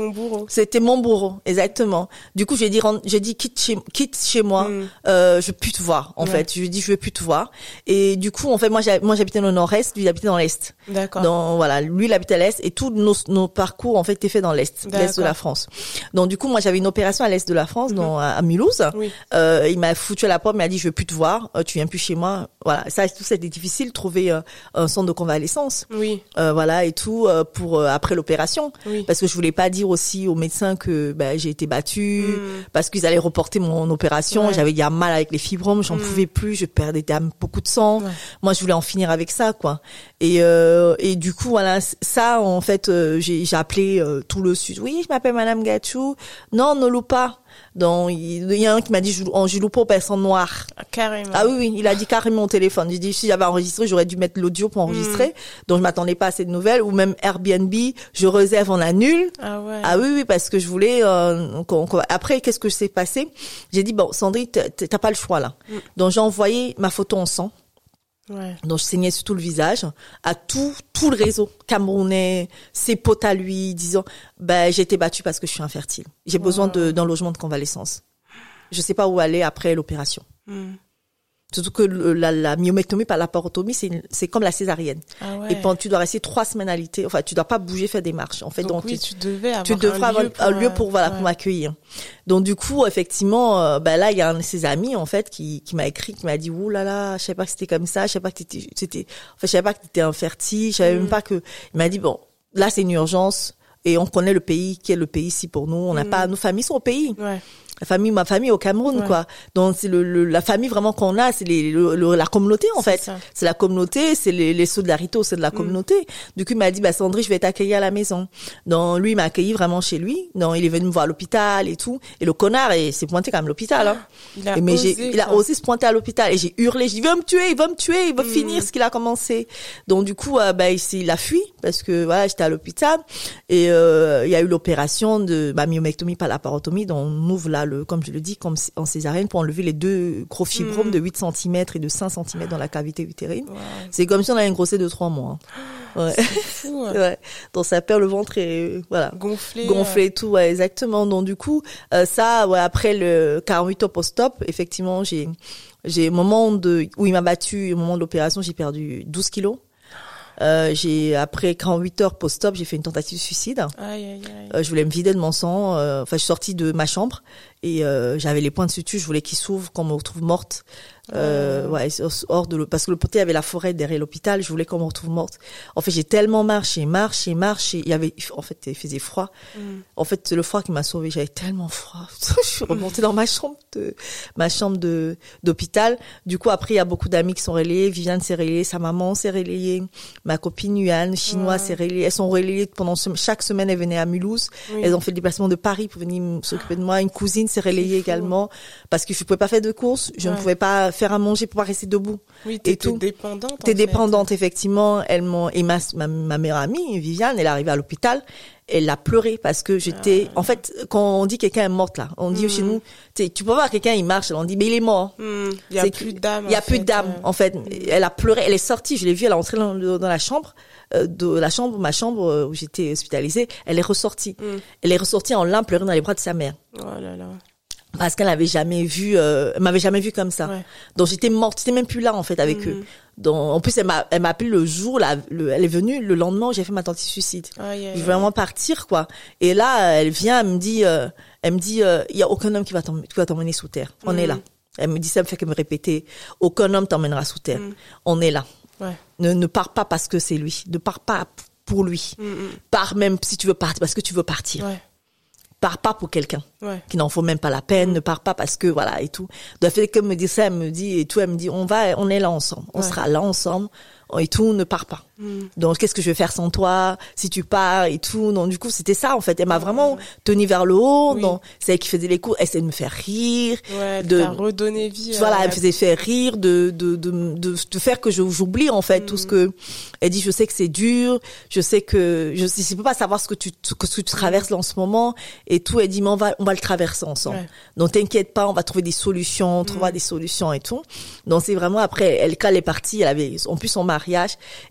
c'était mon bourreau, exactement. Du coup, j'ai dit, j'ai dit quitte chez, quitte chez moi. Mm. Euh, je veux plus te voir, en fait. Je lui ai dit, je veux plus te voir. Et du coup, en fait, moi, moi, j'habitais dans le nord-est, lui, il habitait dans l'est. D'accord. Dans, voilà, lui, il habitait à l'est et tous nos, nos parcours, en fait, étaient faits dans l'est, l'est de la France. Donc, du coup, moi, j'avais une opération à l'est de la France, dans, à, à Mulhouse. Oui. Euh, il m'a foutu à la porte, il m'a dit, je veux plus te voir, euh, tu viens plus chez moi. Voilà, ça, tout c'était difficile, trouver euh, un centre de convalescence. Oui. Euh, voilà, et tout, euh, pour, euh, après l'opération Oui. parce que je voulais pas dire aussi aux médecins que bah, j'ai été battue Mm. parce qu'ils allaient reporter mon opération Ouais. j'avais déjà mal avec les fibromes j'en Mm. pouvais plus je perdais déjà beaucoup de sang Ouais. moi je voulais en finir avec ça quoi et euh, et du coup voilà ça en fait euh, j'ai appelé euh, tout le sud oui je m'appelle madame Gachou non ne loue pas donc il y a un qui m'a dit je, oh, je loue pas aux personnes noires Ah, carrément. ah oui, oui, il a dit carrément au téléphone. J'ai dit, si j'avais enregistré, j'aurais dû mettre l'audio pour enregistrer. Donc, je m'attendais pas à cette nouvelle. Ou même Airbnb, je réserve, on annule. Ah ouais. Ah oui, oui, parce que je voulais... euh, Après, qu'est-ce que s'est passé? J'ai dit, bon, Sandrine, t'as t'as pas le choix là. Donc, j'ai envoyé ma photo en sang. Ouais. Donc, je saignais sur tout le visage à tout tout le réseau camerounais, ses potes à lui, disant, ben, j'ai été battue parce que je suis infertile. J'ai besoin d'un logement de convalescence. Je sais pas où aller après l'opération. Mm. Surtout que le- la, la myomectomie par laparotomie, c'est une- c'est comme la césarienne. Ah ouais. Et pendant, tu dois rester trois semaines alité. Enfin, tu dois pas bouger, faire des marches. En fait, donc, donc, oui, tu, tu devais avoir tu devras un avoir lieu un lieu pour voilà pour m'accueillir. Donc du coup, effectivement, euh, ben là, il y a un de ses amis en fait qui, qui m'a écrit, qui m'a dit ouh là là, je savais pas que c'était comme ça, je savais pas que c'était, enfin, je savais pas que t'étais infertile, je savais Mm. même pas que. Il m'a dit bon, là c'est une urgence et on connaît le pays, qui est le pays ici pour nous. On n'a Mm. pas, nos familles sont au pays. Ouais. La famille, ma famille au Cameroun, Ouais. quoi. Donc c'est le, le- la famille vraiment qu'on a, c'est les, le- le- la communauté en fait. C'est la communauté, c'est les, les solidarités, c'est de la communauté. Du coup, il m'a dit, bah Sandrine, je vais t'accueillir à la maison. Donc lui, il m'a accueilli vraiment chez lui. Donc il est venu me voir à l'hôpital et tout. Et le connard, et s'est pointé quand même à l'hôpital. Hein. Il a Et mais osé, il a osé se pointer à l'hôpital et j'ai hurlé, j'ai dit, il veut me tuer, il veut me tuer, il veut Mm. finir ce qu'il a commencé. Donc du coup, euh, bah, il, il a fui parce que voilà, j'étais à l'hôpital et euh, il y a eu l'opération de myomectomie par laparotomie. Donc on ouvre le, comme je le dis, comme en césarienne pour enlever les deux gros fibromes Mm. de 8 cm et de 5 cm dans la cavité utérine. Wow, C'est comme si on avait une grossesse de 3 mois. hein. Ouais. fou. hein. ouais. Donc ça perd le ventre et voilà Gonflé. gonflé et tout ouais, exactement donc du coup euh, ça ouais, après le 48 heures post-op effectivement j'ai j'ai au moment de où il m'a battu au moment de l'opération j'ai perdu 12 kilos euh, j'ai après 48 heures post-op j'ai fait une tentative de suicide euh, Aïe, aïe, aïe. euh, je voulais me vider de mon sang euh, enfin je suis sortie de ma chambre et euh, j'avais les points de suture je voulais qu'ils s'ouvrent qu'on me retrouve morte euh, ouais, hors de parce que le poté avait la forêt derrière l'hôpital, je voulais qu'on me retrouve morte. En fait, j'ai tellement marché, marché, marché, il y avait, en fait, il faisait froid. Mm. En fait, c'est le froid qui m'a sauvée. J'avais tellement froid. je suis remontée dans ma chambre de, ma chambre de, d'hôpital. Du coup, après, il y a beaucoup d'amis qui sont relayés. Viviane s'est relayée, sa maman s'est relayée, ma copine Yuan, chinois, s'est relayée. Elles sont relayées pendant chaque semaine. Elles venaient à Mulhouse. Elles ont fait le déplacement de Paris pour venir s'occuper de moi. Une cousine s'est relayée également parce que je pouvais pas faire de courses. Je ne pouvais pas faire à manger pour pas rester debout. Oui, tout. dépendante. en T'es dépendante, effectivement. Elles m'ont, et ma, ma, ma meilleure amie, Viviane, elle est arrivée à l'hôpital. Elle a pleuré parce que j'étais, Ah. en fait, quand on dit quelqu'un est morte là, on dit Mm. chez nous, tu peux voir quelqu'un, il marche, on dit, mais il est mort. Hmm, Il y a plus d'âme. Il y a en plus fait, d'âme, euh. en fait. Elle a pleuré, elle est sortie, je l'ai vue, elle est entrée dans, la chambre, de la chambre, ma chambre euh, où j'étais hospitalisée, elle est ressortie. Mm. Elle est ressortie en larmes, pleurant dans les bras de sa mère. Oh là là. Parce qu'elle n'avait jamais vu, euh, elle m'avait jamais vu comme ça. Ouais. Donc j'étais morte, j'étais même plus là en fait avec Mhm. eux. Donc en plus elle m'a, elle m'a appelé le jour, le- elle est venue le lendemain où j'ai fait ma tentative de suicide. Je voulais aïe. vraiment partir quoi. Et là elle vient, elle me dit, euh, elle me dit, euh, il y a aucun homme qui va t'emmener, qui va t'emmener sous terre. On est là. Elle me dit ça, me fait que me répéter, aucun homme t'emmènera sous terre. On est là. Ouais. Ne, ne pars pas parce que c'est lui. Ne pars pas pour lui. Hmm, hmm. Pars même si tu veux partir parce que tu veux partir. Ouais. Pars pas pour quelqu'un Ouais. qui n'en faut même pas la peine, ne pars pas parce que voilà et tout. Elle fait que me dire ça, elle me dit et tout, elle me dit on va, on est là ensemble, on sera là ensemble et tout, ne pars pas. Hmm. Donc qu'est-ce que je vais faire sans toi si tu pars et tout? Donc du coup c'était ça en fait. Elle m'a vraiment tenu vers le haut. Oui. Donc c'est elle qui faisait les cours, elle essayait de me faire rire. Ouais, de t'as redonné vie. voilà, elle me faisait faire rire, de de de de, de faire que j'oublie en fait tout ce que elle dit. Je sais que c'est dur, je sais que je sais, je peux pas savoir ce que tu que ce que tu traverses en ce moment et tout. Elle dit mais on va on va le traverser ensemble. Ouais. Donc t'inquiète pas, on va trouver des solutions, on trouvera des solutions et tout. Donc c'est vraiment après elle quand elle est partie, elle avait en plus son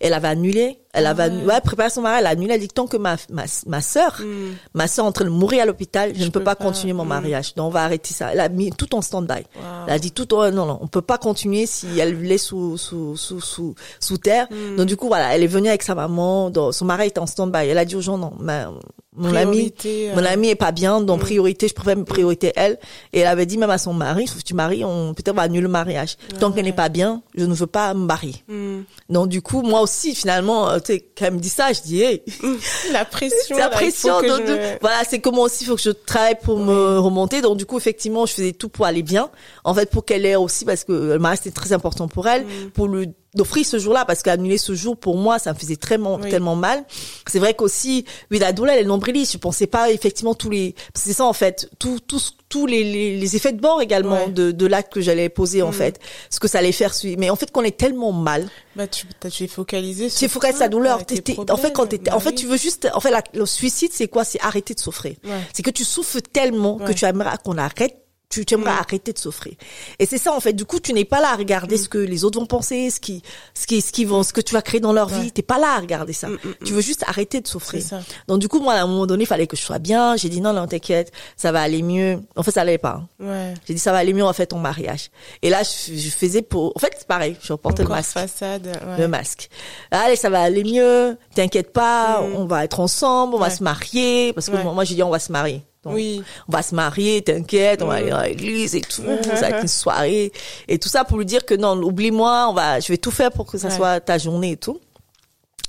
elle avait annulé, elle avait annu- ouais, préparé son mariage, elle a annulé, elle dit tant que ma ma ma sœur, Hmm. ma sœur est en train de mourir à l'hôpital, je, ne peux peux pas, pas, continuer mon mm. mariage. Donc on va arrêter ça. Elle a mis tout en stand-by. Wow. Elle a dit tout oh, non non, on peut pas continuer si elle est sous sous sous sous sous terre. Mm. Donc du coup voilà, elle est venue avec sa maman, donc, son mari était en stand-by. Elle a dit aux gens non, ma- mon ami euh, mon ami est pas bien, donc priorité, je préfère me priorité elle. Et elle avait dit même à son mari, si tu maries, on peut-être va annuler le mariage. Tant qu'elle n'est pas bien, je ne veux pas me marier. hmm. Donc du coup, moi aussi finalement, euh, tu sais, quand elle me dit ça, je dis hey, La pression. la là, pression. que donc, je de- me- Voilà, c'est moi aussi, il faut que je travaille pour me remonter. Donc du coup, effectivement, je faisais tout pour aller bien. En fait, pour qu'elle ait aussi, parce que le mariage c'était très important pour elle, Mm. pour lui d'offrir ce jour-là, parce qu'annuler ce jour pour moi, ça me faisait très Oui. tellement mal. C'est vrai qu'aussi, oui, la douleur, elle est nombriliste. Je pensais pas effectivement tous les, c'est ça en fait, tous tous tous les, les, les effets de bord également Ouais. de de l'acte que j'allais poser en Mm. fait, ce que ça allait faire. Mais en fait, qu'on est tellement mal, Bah, tu, tu es focalisé sur tu focalises ça, ta douleur. T'es- en fait, quand t'es, problèmes. en Bah fait, oui. tu veux juste, en fait, la- le suicide, c'est quoi? C'est arrêter de souffrir. Ouais. C'est que tu souffres tellement que tu aimerais qu'on arrête. Tu, tu aimerais Mm. arrêter de souffrir. Et c'est ça, en fait. Du coup, tu n'es pas là à regarder ce que les autres vont penser, ce qui, ce qui, ce qui vont, ce que tu vas créer dans leur Ouais. vie. T'es pas là à regarder ça. Mm, mm, Tu veux juste arrêter de souffrir. Ça. Donc, du coup, moi, à un moment donné, il fallait que je sois bien. J'ai dit, non, non, t'inquiète, ça va aller mieux. En fait, ça allait pas. hein. Ouais. J'ai dit, ça va aller mieux, on va faire ton mariage. Et là, je, je faisais pour, en fait, c'est pareil. Je reportais le masque façade. Ouais. le masque. Allez, ça va aller mieux. T'inquiète pas, Mm. on va être ensemble, on va se marier. Parce que moi, j'ai dit on va se marier. Donc, Oui. On va se marier, t'inquiète, on va aller dans l'église et tout, ça va être une soirée et tout ça pour lui dire que non, oublie-moi, on va, je vais tout faire pour que ça Ouais. soit ta journée et tout.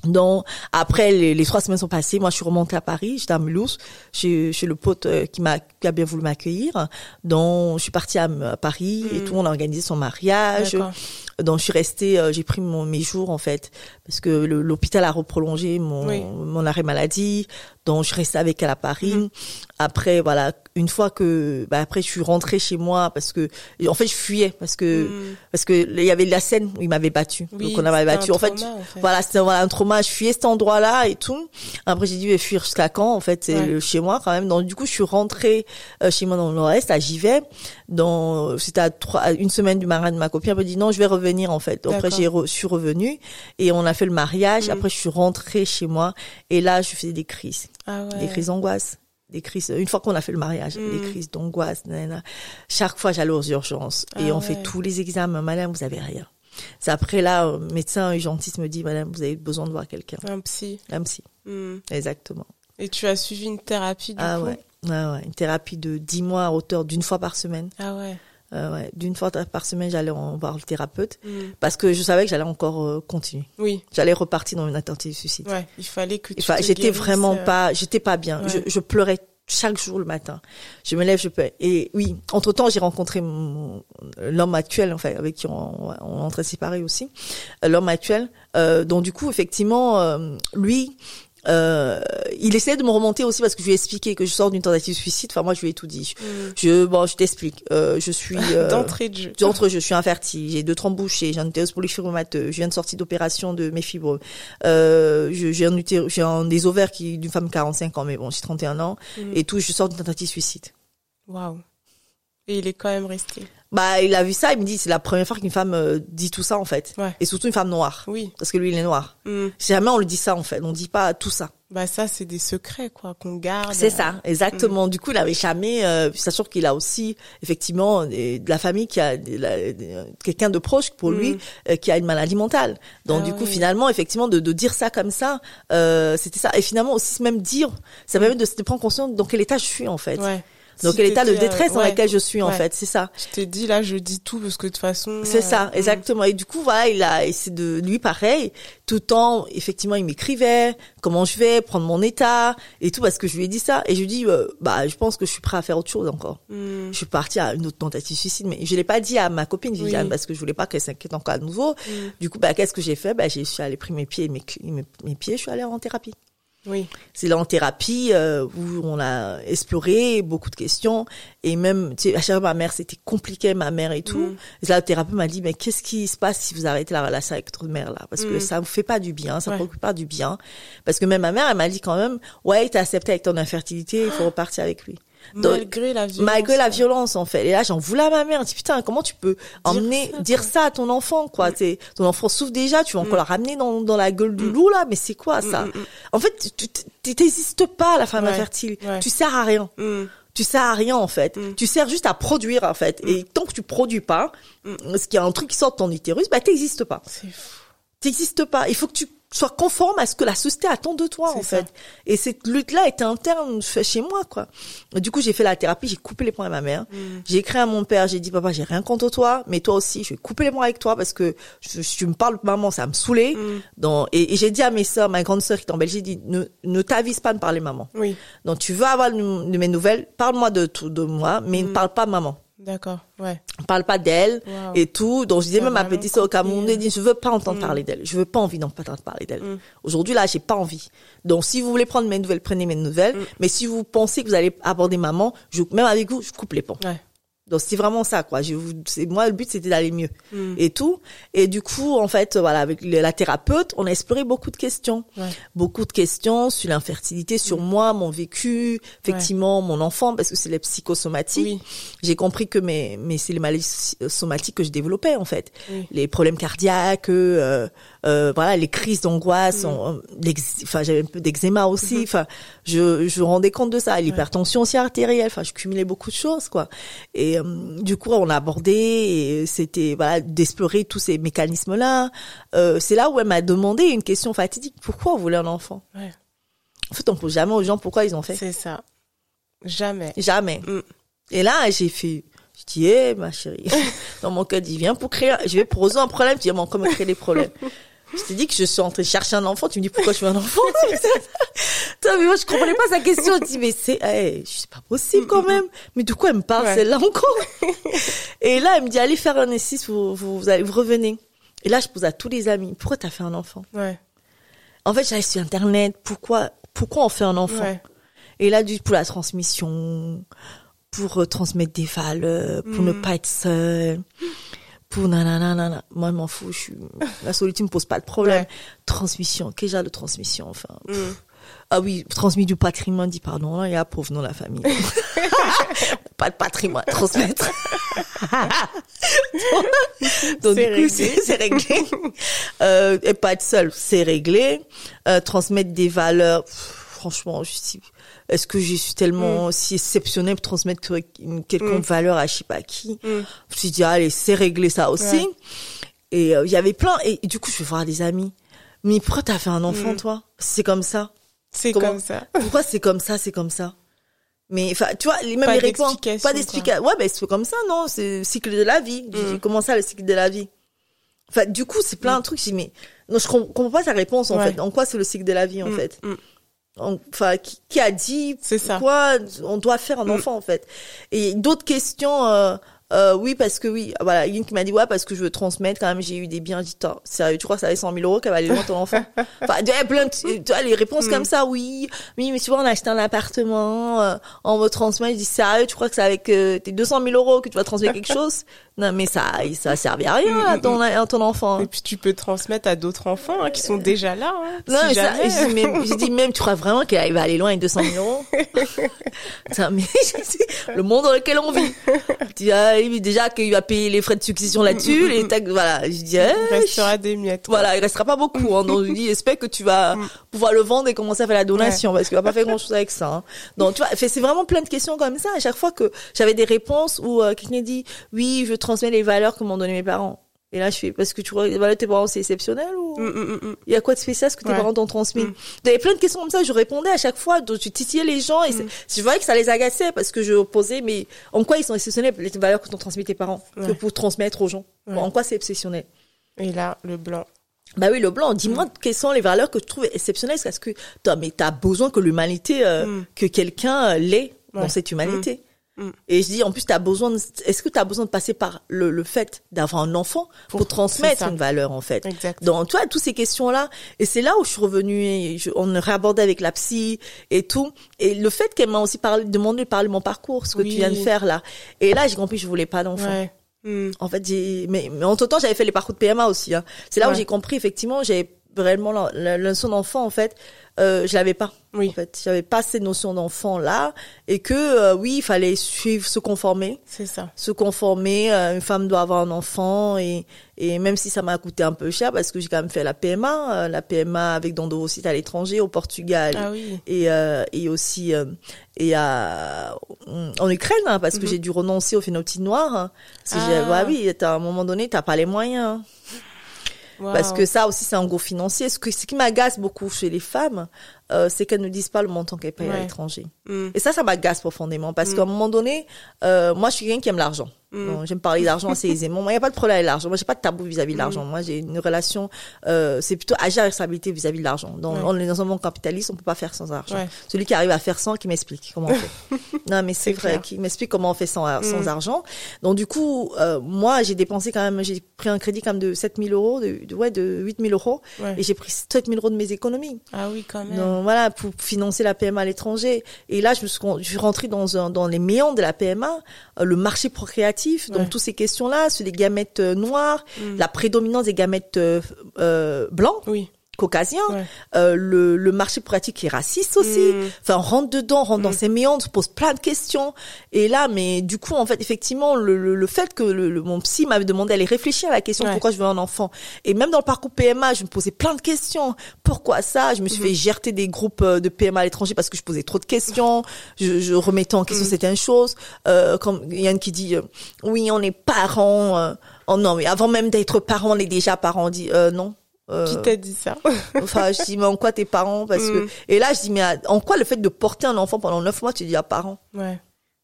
Donc après les, les, trois semaines sont passées, moi je suis remontée à Paris, j'étais à Mulhouse, chez, chez le pote euh, qui m'a qui a bien voulu m'accueillir. Donc je suis partie à, Paris et Mm. tout, on a organisé son mariage. Donc je suis restée, euh, j'ai pris mon, mes jours en fait parce que l'hôpital a reprolongé mon Oui. mon arrêt maladie. Donc je restée avec elle à Paris. Mhm. Après voilà, une fois que bah, après je suis rentrée chez moi parce que en fait je fuyais parce que Mm. parce que il y avait la scène où il m'avait battu. Oui, Donc on avait battu. En fait, trauma, en fait. voilà, c'était voilà, un trauma. Je fuyais cet endroit-là et tout. Après, j'ai mais fuir jusqu'à quand En fait, c'est Ouais. le- chez moi quand même. Donc, du coup, je suis rentrée euh, chez moi dans le Nord-Est, à Givet. Dans, c'était à, trois, à une semaine du mariage de ma copine. Elle m'a dit, non, je vais revenir, en fait. Après, D'accord. j'ai re- je suis revenue et on a fait le mariage. Mm. Après, je suis rentrée chez moi et là, je faisais des crises, Ah ouais. des crises d'angoisse. Des crises, une fois qu'on a fait le mariage, Mm. des crises d'angoisse. Chaque fois, j'allais aux urgences et Ah on fait tous les examens. Madame, vous avez rien. C'est après là, euh, médecin urgentiste me dit, madame, vous avez besoin de voir quelqu'un. Un psy. Un psy, Mm. exactement. Et tu as suivi une thérapie du ah coup ouais. ouais, ouais. Une thérapie de 10 mois à hauteur d'une fois par semaine. Ah ouais. Euh, ouais. D'une fois par semaine, j'allais voir le thérapeute Mm. parce que je savais que j'allais encore euh, continuer. Oui. J'allais repartir dans une tentative de suicide. Ouais. Il fallait que tu. J'étais vraiment euh, pas, j'étais pas bien. Ouais. Je, je pleurais chaque jour le matin. Je me lève, je peux. Et oui, entre temps, j'ai rencontré mon- l'homme actuel, enfin, avec qui on, on est en train de séparer aussi. L'homme actuel. Euh, donc du coup, effectivement, euh, lui. Euh, il essayait de me remonter aussi parce que je lui ai expliqué que je sors d'une tentative de suicide. Enfin, moi, je lui ai tout dit. Mm. Je, bon, je t'explique. Euh, je suis euh, D'entrée de jeu. D'entre je suis infertile, j'ai deux trompes bouchées, j'ai un utérus polyfibromatoeux, je viens de sortir d'opération de mes fibres. Euh, j'ai un utérus, j'ai un des ovaires qui d'une femme de 45 ans, mais bon, j'ai 31 ans Mm. et tout, je sors d'une tentative de suicide. Waouh. Et il est quand même resté. Bah, il a vu ça, il me dit c'est la première fois qu'une femme euh, dit tout ça en fait, Ouais. et surtout une femme noire, Oui. parce que lui il est noir. Mm. Jamais on le dit ça en fait, on dit pas tout ça. Bah ça, c'est des secrets quoi qu'on garde. C'est ça, exactement. Du coup, il avait jamais, euh, sûr qu'il a aussi effectivement des- de la famille qui a de- quelqu'un de proche pour lui Mm. euh, qui a une maladie mentale. Donc Ah du coup, oui. finalement, effectivement, de, de dire ça comme ça, euh, c'était ça. Et finalement aussi même dire, ça permet de se prendre conscience dans quel état je suis en fait. Ouais. Dans Si quel état de euh, détresse dans ouais. lequel je suis en fait, c'est ça. Je t'ai dit là, je dis tout parce que de toute façon. C'est euh, ça, mm. exactement. Et du coup, voilà, il a, c'est de lui pareil. Tout le temps, effectivement, il m'écrivait comment je vais, prendre mon état et tout parce que je lui ai dit ça. Et je lui dis, euh, bah, je pense que je suis prêt à faire autre chose encore. Mm. Je suis partie à une autre tentative de suicide, mais je l'ai pas dit à ma copine Viviane Oui. parce que je voulais pas qu'elle s'inquiète encore à nouveau. Mm. Du coup, bah, qu'est-ce que j'ai fait? Bah, j'ai je suis allée prendre mes pieds, mes, mes, mes pieds, je suis allée en thérapie. Oui. C'est là en thérapie euh, où on a exploré beaucoup de questions et même tu sais, à chaque fois ma mère c'était compliqué ma mère et tout. Mm. Et là le thérapeute m'a dit mais qu'est-ce qui se passe si vous arrêtez la relation avec votre mère là? Parce que Mm. ça vous fait pas du bien, ça Ouais. ne procure pas du bien parce que même ma mère elle m'a dit quand même ouais t'es accepté avec ton infertilité, il faut repartir avec lui. Malgré la violence. Malgré la violence en fait. Et là j'en voulais à ma mère. Je dis putain comment tu peux emmener dire ça à ton enfant quoi? T'es- ton enfant souffre déjà, tu vas encore Mm. la ramener dans, dans la gueule du loup là. Mais c'est quoi ça? Mm, mm, mm. En fait tu t'existes pas la femme Ouais, infertile. ouais. Tu sers à rien. Mm. Tu sers à rien en fait. Mm. Tu sers juste à produire en fait. Et tant que tu produis pas, ce qu'il y a un truc qui sort de ton utérus, bah t'existes pas. T'existes pas. Il faut que tu sois conforme à ce que la société attend de toi en ça. fait. Et cette lutte-là était interne chez moi quoi. Du coup j'ai fait la thérapie, j'ai coupé les poings à ma mère. Mm. J'ai écrit à mon père, j'ai dit papa j'ai rien contre toi, mais toi aussi je vais couper les poings avec toi parce que je, je- tu me parles maman ça me saoulait. Mm. Donc, et, et j'ai dit à mes sœurs, ma grande sœur qui est en Belgique, j'ai dit ne, ne t'avise pas de parler maman. Oui. Donc tu veux avoir de de mes nouvelles, parle-moi de tout de moi, mais Mm. ne parle pas maman. D'accord. Ouais. Parle pas d'elle Wow. et tout. Donc je disais même à sœur au Cameroun, j'ai dit je veux pas entendre Mm. parler d'elle. Je veux pas envie d'entendre parler d'elle. Mm. Aujourd'hui là, j'ai pas envie. Donc si vous voulez prendre mes nouvelles, prenez mes nouvelles. Mm. Mais si vous pensez que vous allez aborder maman, je, même avec vous, je coupe les ponts. Ouais. Donc c'est vraiment ça quoi. Je, vous- c'est moi le but c'était d'aller mieux Mm. et tout. Et du coup en fait voilà avec la thérapeute, on a exploré beaucoup de questions Ouais. beaucoup de questions sur l'infertilité, sur moi, mon vécu, effectivement mon enfant, parce que c'est les psychosomatiques. Oui. J'ai compris que mes, mais c'est les maladies somatiques que je développais en fait, Oui. les problèmes cardiaques, euh, euh, voilà, les crises d'angoisse, Mm. on- enfin j'avais un peu d'eczéma aussi, Mm-hmm. enfin je je me rendais compte de ça, l'hypertension aussi artérielle, enfin je cumulais beaucoup de choses quoi. Et euh, du coup on a abordé, et c'était voilà d'explorer tous ces mécanismes là. Euh, c'est là où elle m'a demandé une question fatidique pourquoi vous voulez un enfant? Ouais. En fait on pose jamais aux gens pourquoi ils ont fait. C'est ça. Jamais. Jamais. Mm. Et là, j'ai fait, je dis, eh, ma chérie, dans mon cœur, dit, viens pour créer, je vais résoudre un problème, tu dis, mais me créer des problèmes? Je t'ai dit que je suis en train de chercher un enfant. Tu me dis pourquoi je veux un enfant? Toi, mais moi, je comprenais pas sa question. Je dis, mais c'est, hey, c'est pas possible quand même. Mais de quoi elle me parle Ouais. celle-là encore? Et là, elle me dit, allez faire un essai, vous, vous, vous, allez, vous revenez. Et là, je pose à tous les amis, pourquoi t'as fait un enfant? Ouais. En fait, j'allais sur Internet, pourquoi, pourquoi on fait un enfant? Ouais. Et là, du pour la transmission, pour euh, transmettre des valeurs, pour ne pas être seul, pour nanana, nanana. Moi, je m'en fous. Je suis... La solitude me pose pas de problème. Ouais. Transmission, quel genre de transmission, enfin. Mm. Ah oui, transmis du patrimoine, dit pardon, il y a pauvre dans la famille. pas de patrimoine à transmettre. Donc, du coup, c'est c'est réglé. Euh, et pas être seul, c'est réglé. Euh, transmettre des valeurs, pff, franchement, je suis, est-ce que je suis tellement si exceptionnelle pour transmettre une quelconque Mm. valeur à je sais pas qui? Mm. Je me suis dit, allez, c'est réglé ça aussi. Ouais. Et euh, il y avait plein, et, du coup, je vais voir des amis. Mais pourquoi t'as fait un enfant, Mm. toi? C'est comme ça. C'est comme ça. Pourquoi c'est comme ça, c'est comme ça? Mais, enfin, tu vois, les mêmes Pas réponses. Pas d'explication. Ouais, ben, c'est comme ça, non? C'est le cycle de la vie. Mm. Comment ça, le cycle de la vie? Enfin, du coup, c'est plein de trucs. Je dis, mais, non, je com- comprends pas ta réponse, en Ouais. fait. En quoi c'est le cycle de la vie, en Mm, fait? En- Enfin, qui, qui a dit C'est ça. pourquoi on doit faire un Mm. enfant, en fait? Et d'autres questions, euh, euh, oui, parce que oui, voilà, une qui m'a dit, ouais, parce que je veux transmettre, quand même, j'ai eu des biens, j'ai dit, sérieux, tu crois que ça avait 100 000 euros qu'elle va aller loin ton enfant? enfin, tu vois, plein de, tu vois, les réponses Mm. comme ça, oui, oui, mais tu vois, on a acheté un appartement, euh, on me transmet, je dis, sérieux, tu crois que c'est avec euh, tes 200 000 euros que tu vas transmettre quelque chose? Non, mais ça, ça a servi à rien à ton, à ton enfant. Et puis tu peux transmettre à d'autres enfants hein, qui sont déjà là. Hein, Non, si mais ça, je dis même, dis même, tu crois vraiment qu'elle va aller loin avec 200 000 euros? Ça, mais, le monde dans lequel on vit. Je dis, ah, oui, déjà qu'il va payer les frais de succession là-dessus, les taxes, voilà. Je dis, eh, Il restera des miettes. voilà, il restera pas beaucoup. Hein, donc je dis, j'espère que tu vas pouvoir le vendre et commencer à faire la donation parce qu'il va pas faire grand chose avec ça. Hein. Donc tu vois, c'est vraiment plein de questions comme ça. À chaque fois que j'avais des réponses où euh, quelqu'un dit, oui, je transmets les valeurs que m'ont donné mes parents. Et là, je fais, parce que tu vois, les valeurs de tes parents, c'est exceptionnel ou Mm, mm, mm, il y a quoi de spécial ce que tes Ouais. parents t'ont transmis avait plein de questions comme ça. Je répondais à chaque fois. Donc je titillais les gens et je voyais que ça les agaçait parce que je posais, mais en quoi ils sont exceptionnels les valeurs que t'ont transmis tes parents que pour transmettre aux gens Ouais. En quoi c'est exceptionnel Et là, le blanc. bah oui, le blanc. Dis-moi quelles sont les valeurs que tu trouves exceptionnelles. Parce que t'as, mais t'as besoin que l'humanité, euh, que quelqu'un l'ait dans cette humanité. Mm. Et je dis, en plus, t'as besoin. De, est-ce que t'as besoin de passer par le, le fait d'avoir un enfant pour, Pour- transmettre une valeur en fait? Exact. Donc, tu vois, toutes ces questions-là. Et c'est là où je suis revenue. Et je, on a réabordé avec la psy et tout. Et le fait qu'elle m'a aussi parlé, demandé de parler de mon parcours, ce que Oui. tu viens de faire là. Et là, j'ai compris, que je voulais pas d'enfant. Ouais. Mm. En fait, j'ai, mais, mais entre temps, j'avais fait les parcours de PMA aussi. Hein. C'est là où j'ai compris effectivement, j'avais vraiment notion d'enfant en fait, euh, je l'avais pas. Oui. En fait, j'avais pas cette notion d'enfant là, et que euh, oui, il fallait suivre, se conformer, C'est ça. se conformer. euh, une femme doit avoir un enfant et et même si ça m'a coûté un peu cher parce que j'ai quand même fait la PMA, euh, la PMA avec d'endovocytes à l'étranger, au Portugal Ah oui. et et aussi et à en Ukraine hein, parce que Mhm. j'ai dû renoncer au phénotype noir hein, parce que j'ai- Ah. bah oui à un moment donné t'as pas les moyens parce que ça aussi c'est un gros financier ce que ce qui m'agace beaucoup chez les femmes euh, c'est qu'elles ne disent pas le montant qu'elles payent à l'étranger Mm. et ça ça m'agace profondément parce qu'à un moment donné euh, moi je suis quelqu'un qui aime l'argent Mm. J'aime parler d'argent assez aisément moi il y a pas de problème avec l'argent moi j'ai pas de tabou vis-à-vis de l'argent moi j'ai une relation euh, c'est plutôt agir avec responsabilité vis-à-vis de l'argent donc Ouais. on est dans un monde capitaliste on peut pas faire sans argent Ouais. celui qui arrive à faire sans qui m'explique comment on fait non mais c'est vrai clair. qui m'explique comment on fait sans, sans Mm. argent donc du coup euh, moi j'ai dépensé quand même j'ai pris un crédit quand même de 7000 euros de, de ouais de 8000 euros Ouais. et j'ai pris 7000 euros de mes économies Ah oui, quand même. donc voilà pour financer la PMA à l'étranger et là je me suis je suis rentrée dans un, dans les méandres de la PMA euh, le marché procréatif donc Ouais. toutes ces questions là sur les gamètes euh, noirs Mm. la prédominance des gamètes euh, blancs Oui. Caucasiens Ouais. euh, le, le marché pratique est raciste aussi. Mm. enfin on rentre dedans on rentre dans Mm. ces méandres on se pose plein de questions. Et là mais du coup en fait effectivement le, le, le fait que le, le- mon psy m'avait demandé d'aller réfléchir à la question Ouais. pourquoi je veux un enfant. Et même dans le parcours PMA je me posais plein de questions. Pourquoi ça? Je me suis Mhm. fait gerter des groupes euh, de PMA à l'étranger parce que je posais trop de questions. Je, je remettais en question certaines choses. Euh, comme Yann qui dit euh, oui on est parents euh, oh non mais avant même d'être parents on est déjà parents. On dit euh, non Euh, Qui t'a dit ça Enfin, je dis, mais en quoi tes parents? Parce que Mm. et là, je dis, mais en quoi le fait de porter un enfant pendant neuf mois, tu dis à parents? Ouais.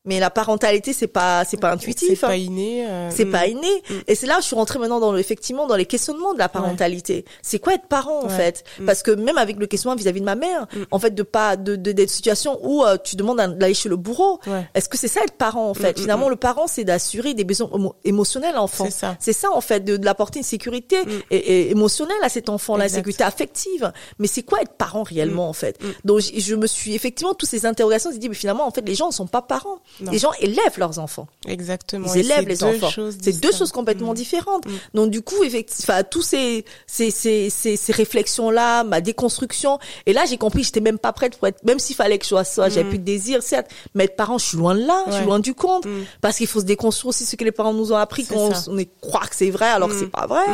Mais la parentalité c'est pas c'est pas intuitif C'est hein. pas inné. euh, C'est mm. pas inné. Mm. Et c'est là je suis rentrée maintenant dans le, effectivement dans les questionnements de la parentalité. C'est quoi être parent en fait? Mm. Parce que même avec le questionnement vis-à-vis de ma mère, Mm. en fait de pas de de- d'être situation où euh, tu demandes d'aller chez le bourreau. Ouais. Est-ce que c'est ça être parent en fait? Mm, mm, Finalement mm. le parent c'est d'assurer des besoins émo- émotionnels à l'enfant. C'est ça. C'est ça en fait de, de l'apporter une sécurité Mm. et, et émotionnelle à cet enfant Exact. sécurité affective. Mais c'est quoi être parent réellement en fait? Mm. Donc je, je me suis effectivement toutes ces interrogations, suis dit mais finalement en fait les gens ne sont pas parents. Non. Les gens élèvent leurs enfants. Exactement. Ils élèvent c'est les deux enfants. choses C'est deux choses complètement Mm. différentes. Mm. Donc du coup, effectivement, enfin, tous ces ces ces ces, ces réflexions là, ma déconstruction. Et là, j'ai compris, que j'étais même pas prête pour être, même s'il fallait que je sois ça, j'avais Mm. plus de désir, certes, mais être parent, je suis loin de là, je suis loin du compte, parce qu'il faut se déconstruire aussi ce que les parents nous ont appris, qu'on on est croire que c'est vrai, alors que c'est pas vrai.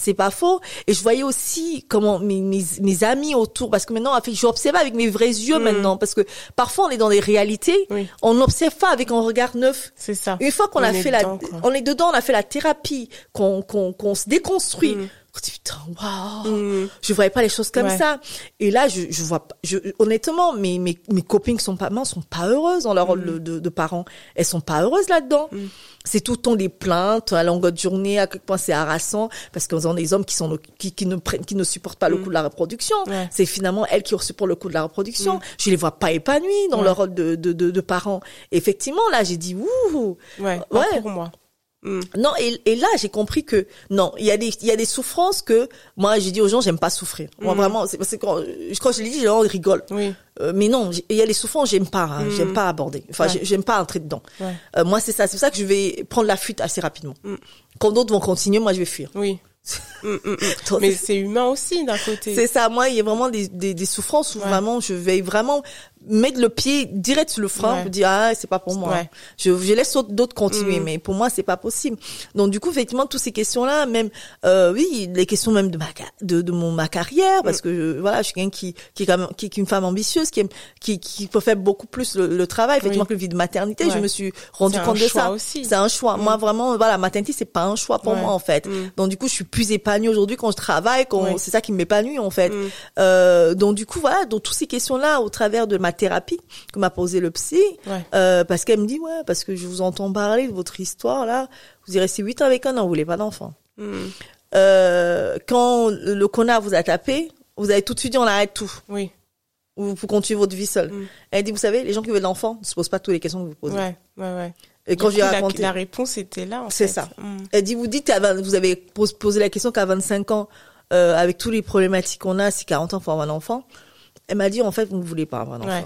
C'est pas faux. Et je voyais aussi comment mes mes, mes amis autour, parce que maintenant, en fait, je observe avec mes vrais yeux Mm. maintenant, parce que parfois on est dans des réalités, Oui. on n'observe pas avec un regard neuf. C'est ça. Une fois qu'on On a fait la, dedans, quoi. on est dedans, on a fait la thérapie, qu'on qu'on qu'on se déconstruit. Mm. Dit putain, waouh, Mm. je voyais pas les choses comme Ouais. ça. Et là, je, je vois, je, honnêtement, mes, mes mes copines qui sont pas sont pas heureuses dans leur rôle de, de, de parents. Elles sont pas heureuses là-dedans. Mm. C'est tout le temps des plaintes à longueur de journée, à quel point c'est harassant, parce qu'on a des hommes qui sont qui, qui ne prennent, qui ne supportent pas le Mm. coup de la reproduction. Ouais. C'est finalement elles qui supportent le coup de la reproduction. Mm. Je les vois pas épanouies dans Ouais. leur rôle de, de, de, de parents. Effectivement, là, j'ai dit ouh. Ouais. Pas pour moi. Mm. Non, et, et là, j'ai compris que non, il y a des il y a des souffrances que moi j'ai dit aux gens j'aime pas souffrir. Moi Mhm. vraiment, c'est parce que quand, quand je l'ai dit, les gens rigolent. Oui. Euh, mais non, il y a des souffrances j'aime pas, hein, Mhm. j'aime pas aborder. Enfin, Ouais. j'ai- j'aime pas entrer dedans. Ouais. Euh, moi c'est ça, c'est pour ça que je vais prendre la fuite assez rapidement. Quand d'autres vont continuer, moi je vais fuir. Oui. Mm, mm, mm. Donc, Mais c'est humain aussi d'un côté. c'est ça, moi il y a vraiment des, des, des souffrances où Ouais. vraiment je vais vraiment mettre le pied direct sur le frein Ouais. pour dire ah c'est pas pour moi. Ouais. Je, je laisse autres- d'autres continuer, Mm. mais pour moi c'est pas possible. Donc du coup effectivement toutes ces questions là, même euh, oui les questions même de ma de, de mon ma carrière parce Mm. que je, voilà je suis quelqu'un qui qui est quand même qui, qui est une femme ambitieuse qui aime qui qui peut faire beaucoup plus le, le travail effectivement Oui. que le vie de maternité. Ouais. Je me suis rendu compte de ça. aussi. C'est un choix. Mm. Moi vraiment voilà maternité c'est pas un choix pour moi en fait. Mm. Donc du coup je suis plus épanouie aujourd'hui quand je travaille, quand c'est ça qui m'épanouit en fait. Mm. Euh, donc du coup voilà, donc toutes ces questions là au travers de ma thérapie que m'a posé le psy, Ouais. euh, parce qu'elle me dit ouais parce que je vous entends parler de votre histoire là, vous y restez huit ans avec un an, vous voulez pas d'enfant. Mm. Euh, quand le, connard vous a tapé, vous avez tout de suite dit on arrête tout, Oui. ou vous continuez votre vie seule. Mm. Elle dit vous savez les gens qui veulent l'enfant ne se posent pas toutes les questions que vous posez. Ouais. Ouais. Ouais. Et quand Du je lui ai coup, la- raconté, la, réponse était là. en C'est ça. Mm. Elle dit, vous dites, qu'à 20 vous avez pos- posé la question qu'à 25 ans, euh, avec tous les problématiques qu'on a, si 40 ans, faut avoir un enfant. Elle m'a dit, en fait, vous ne voulez pas avoir un enfant. Ouais.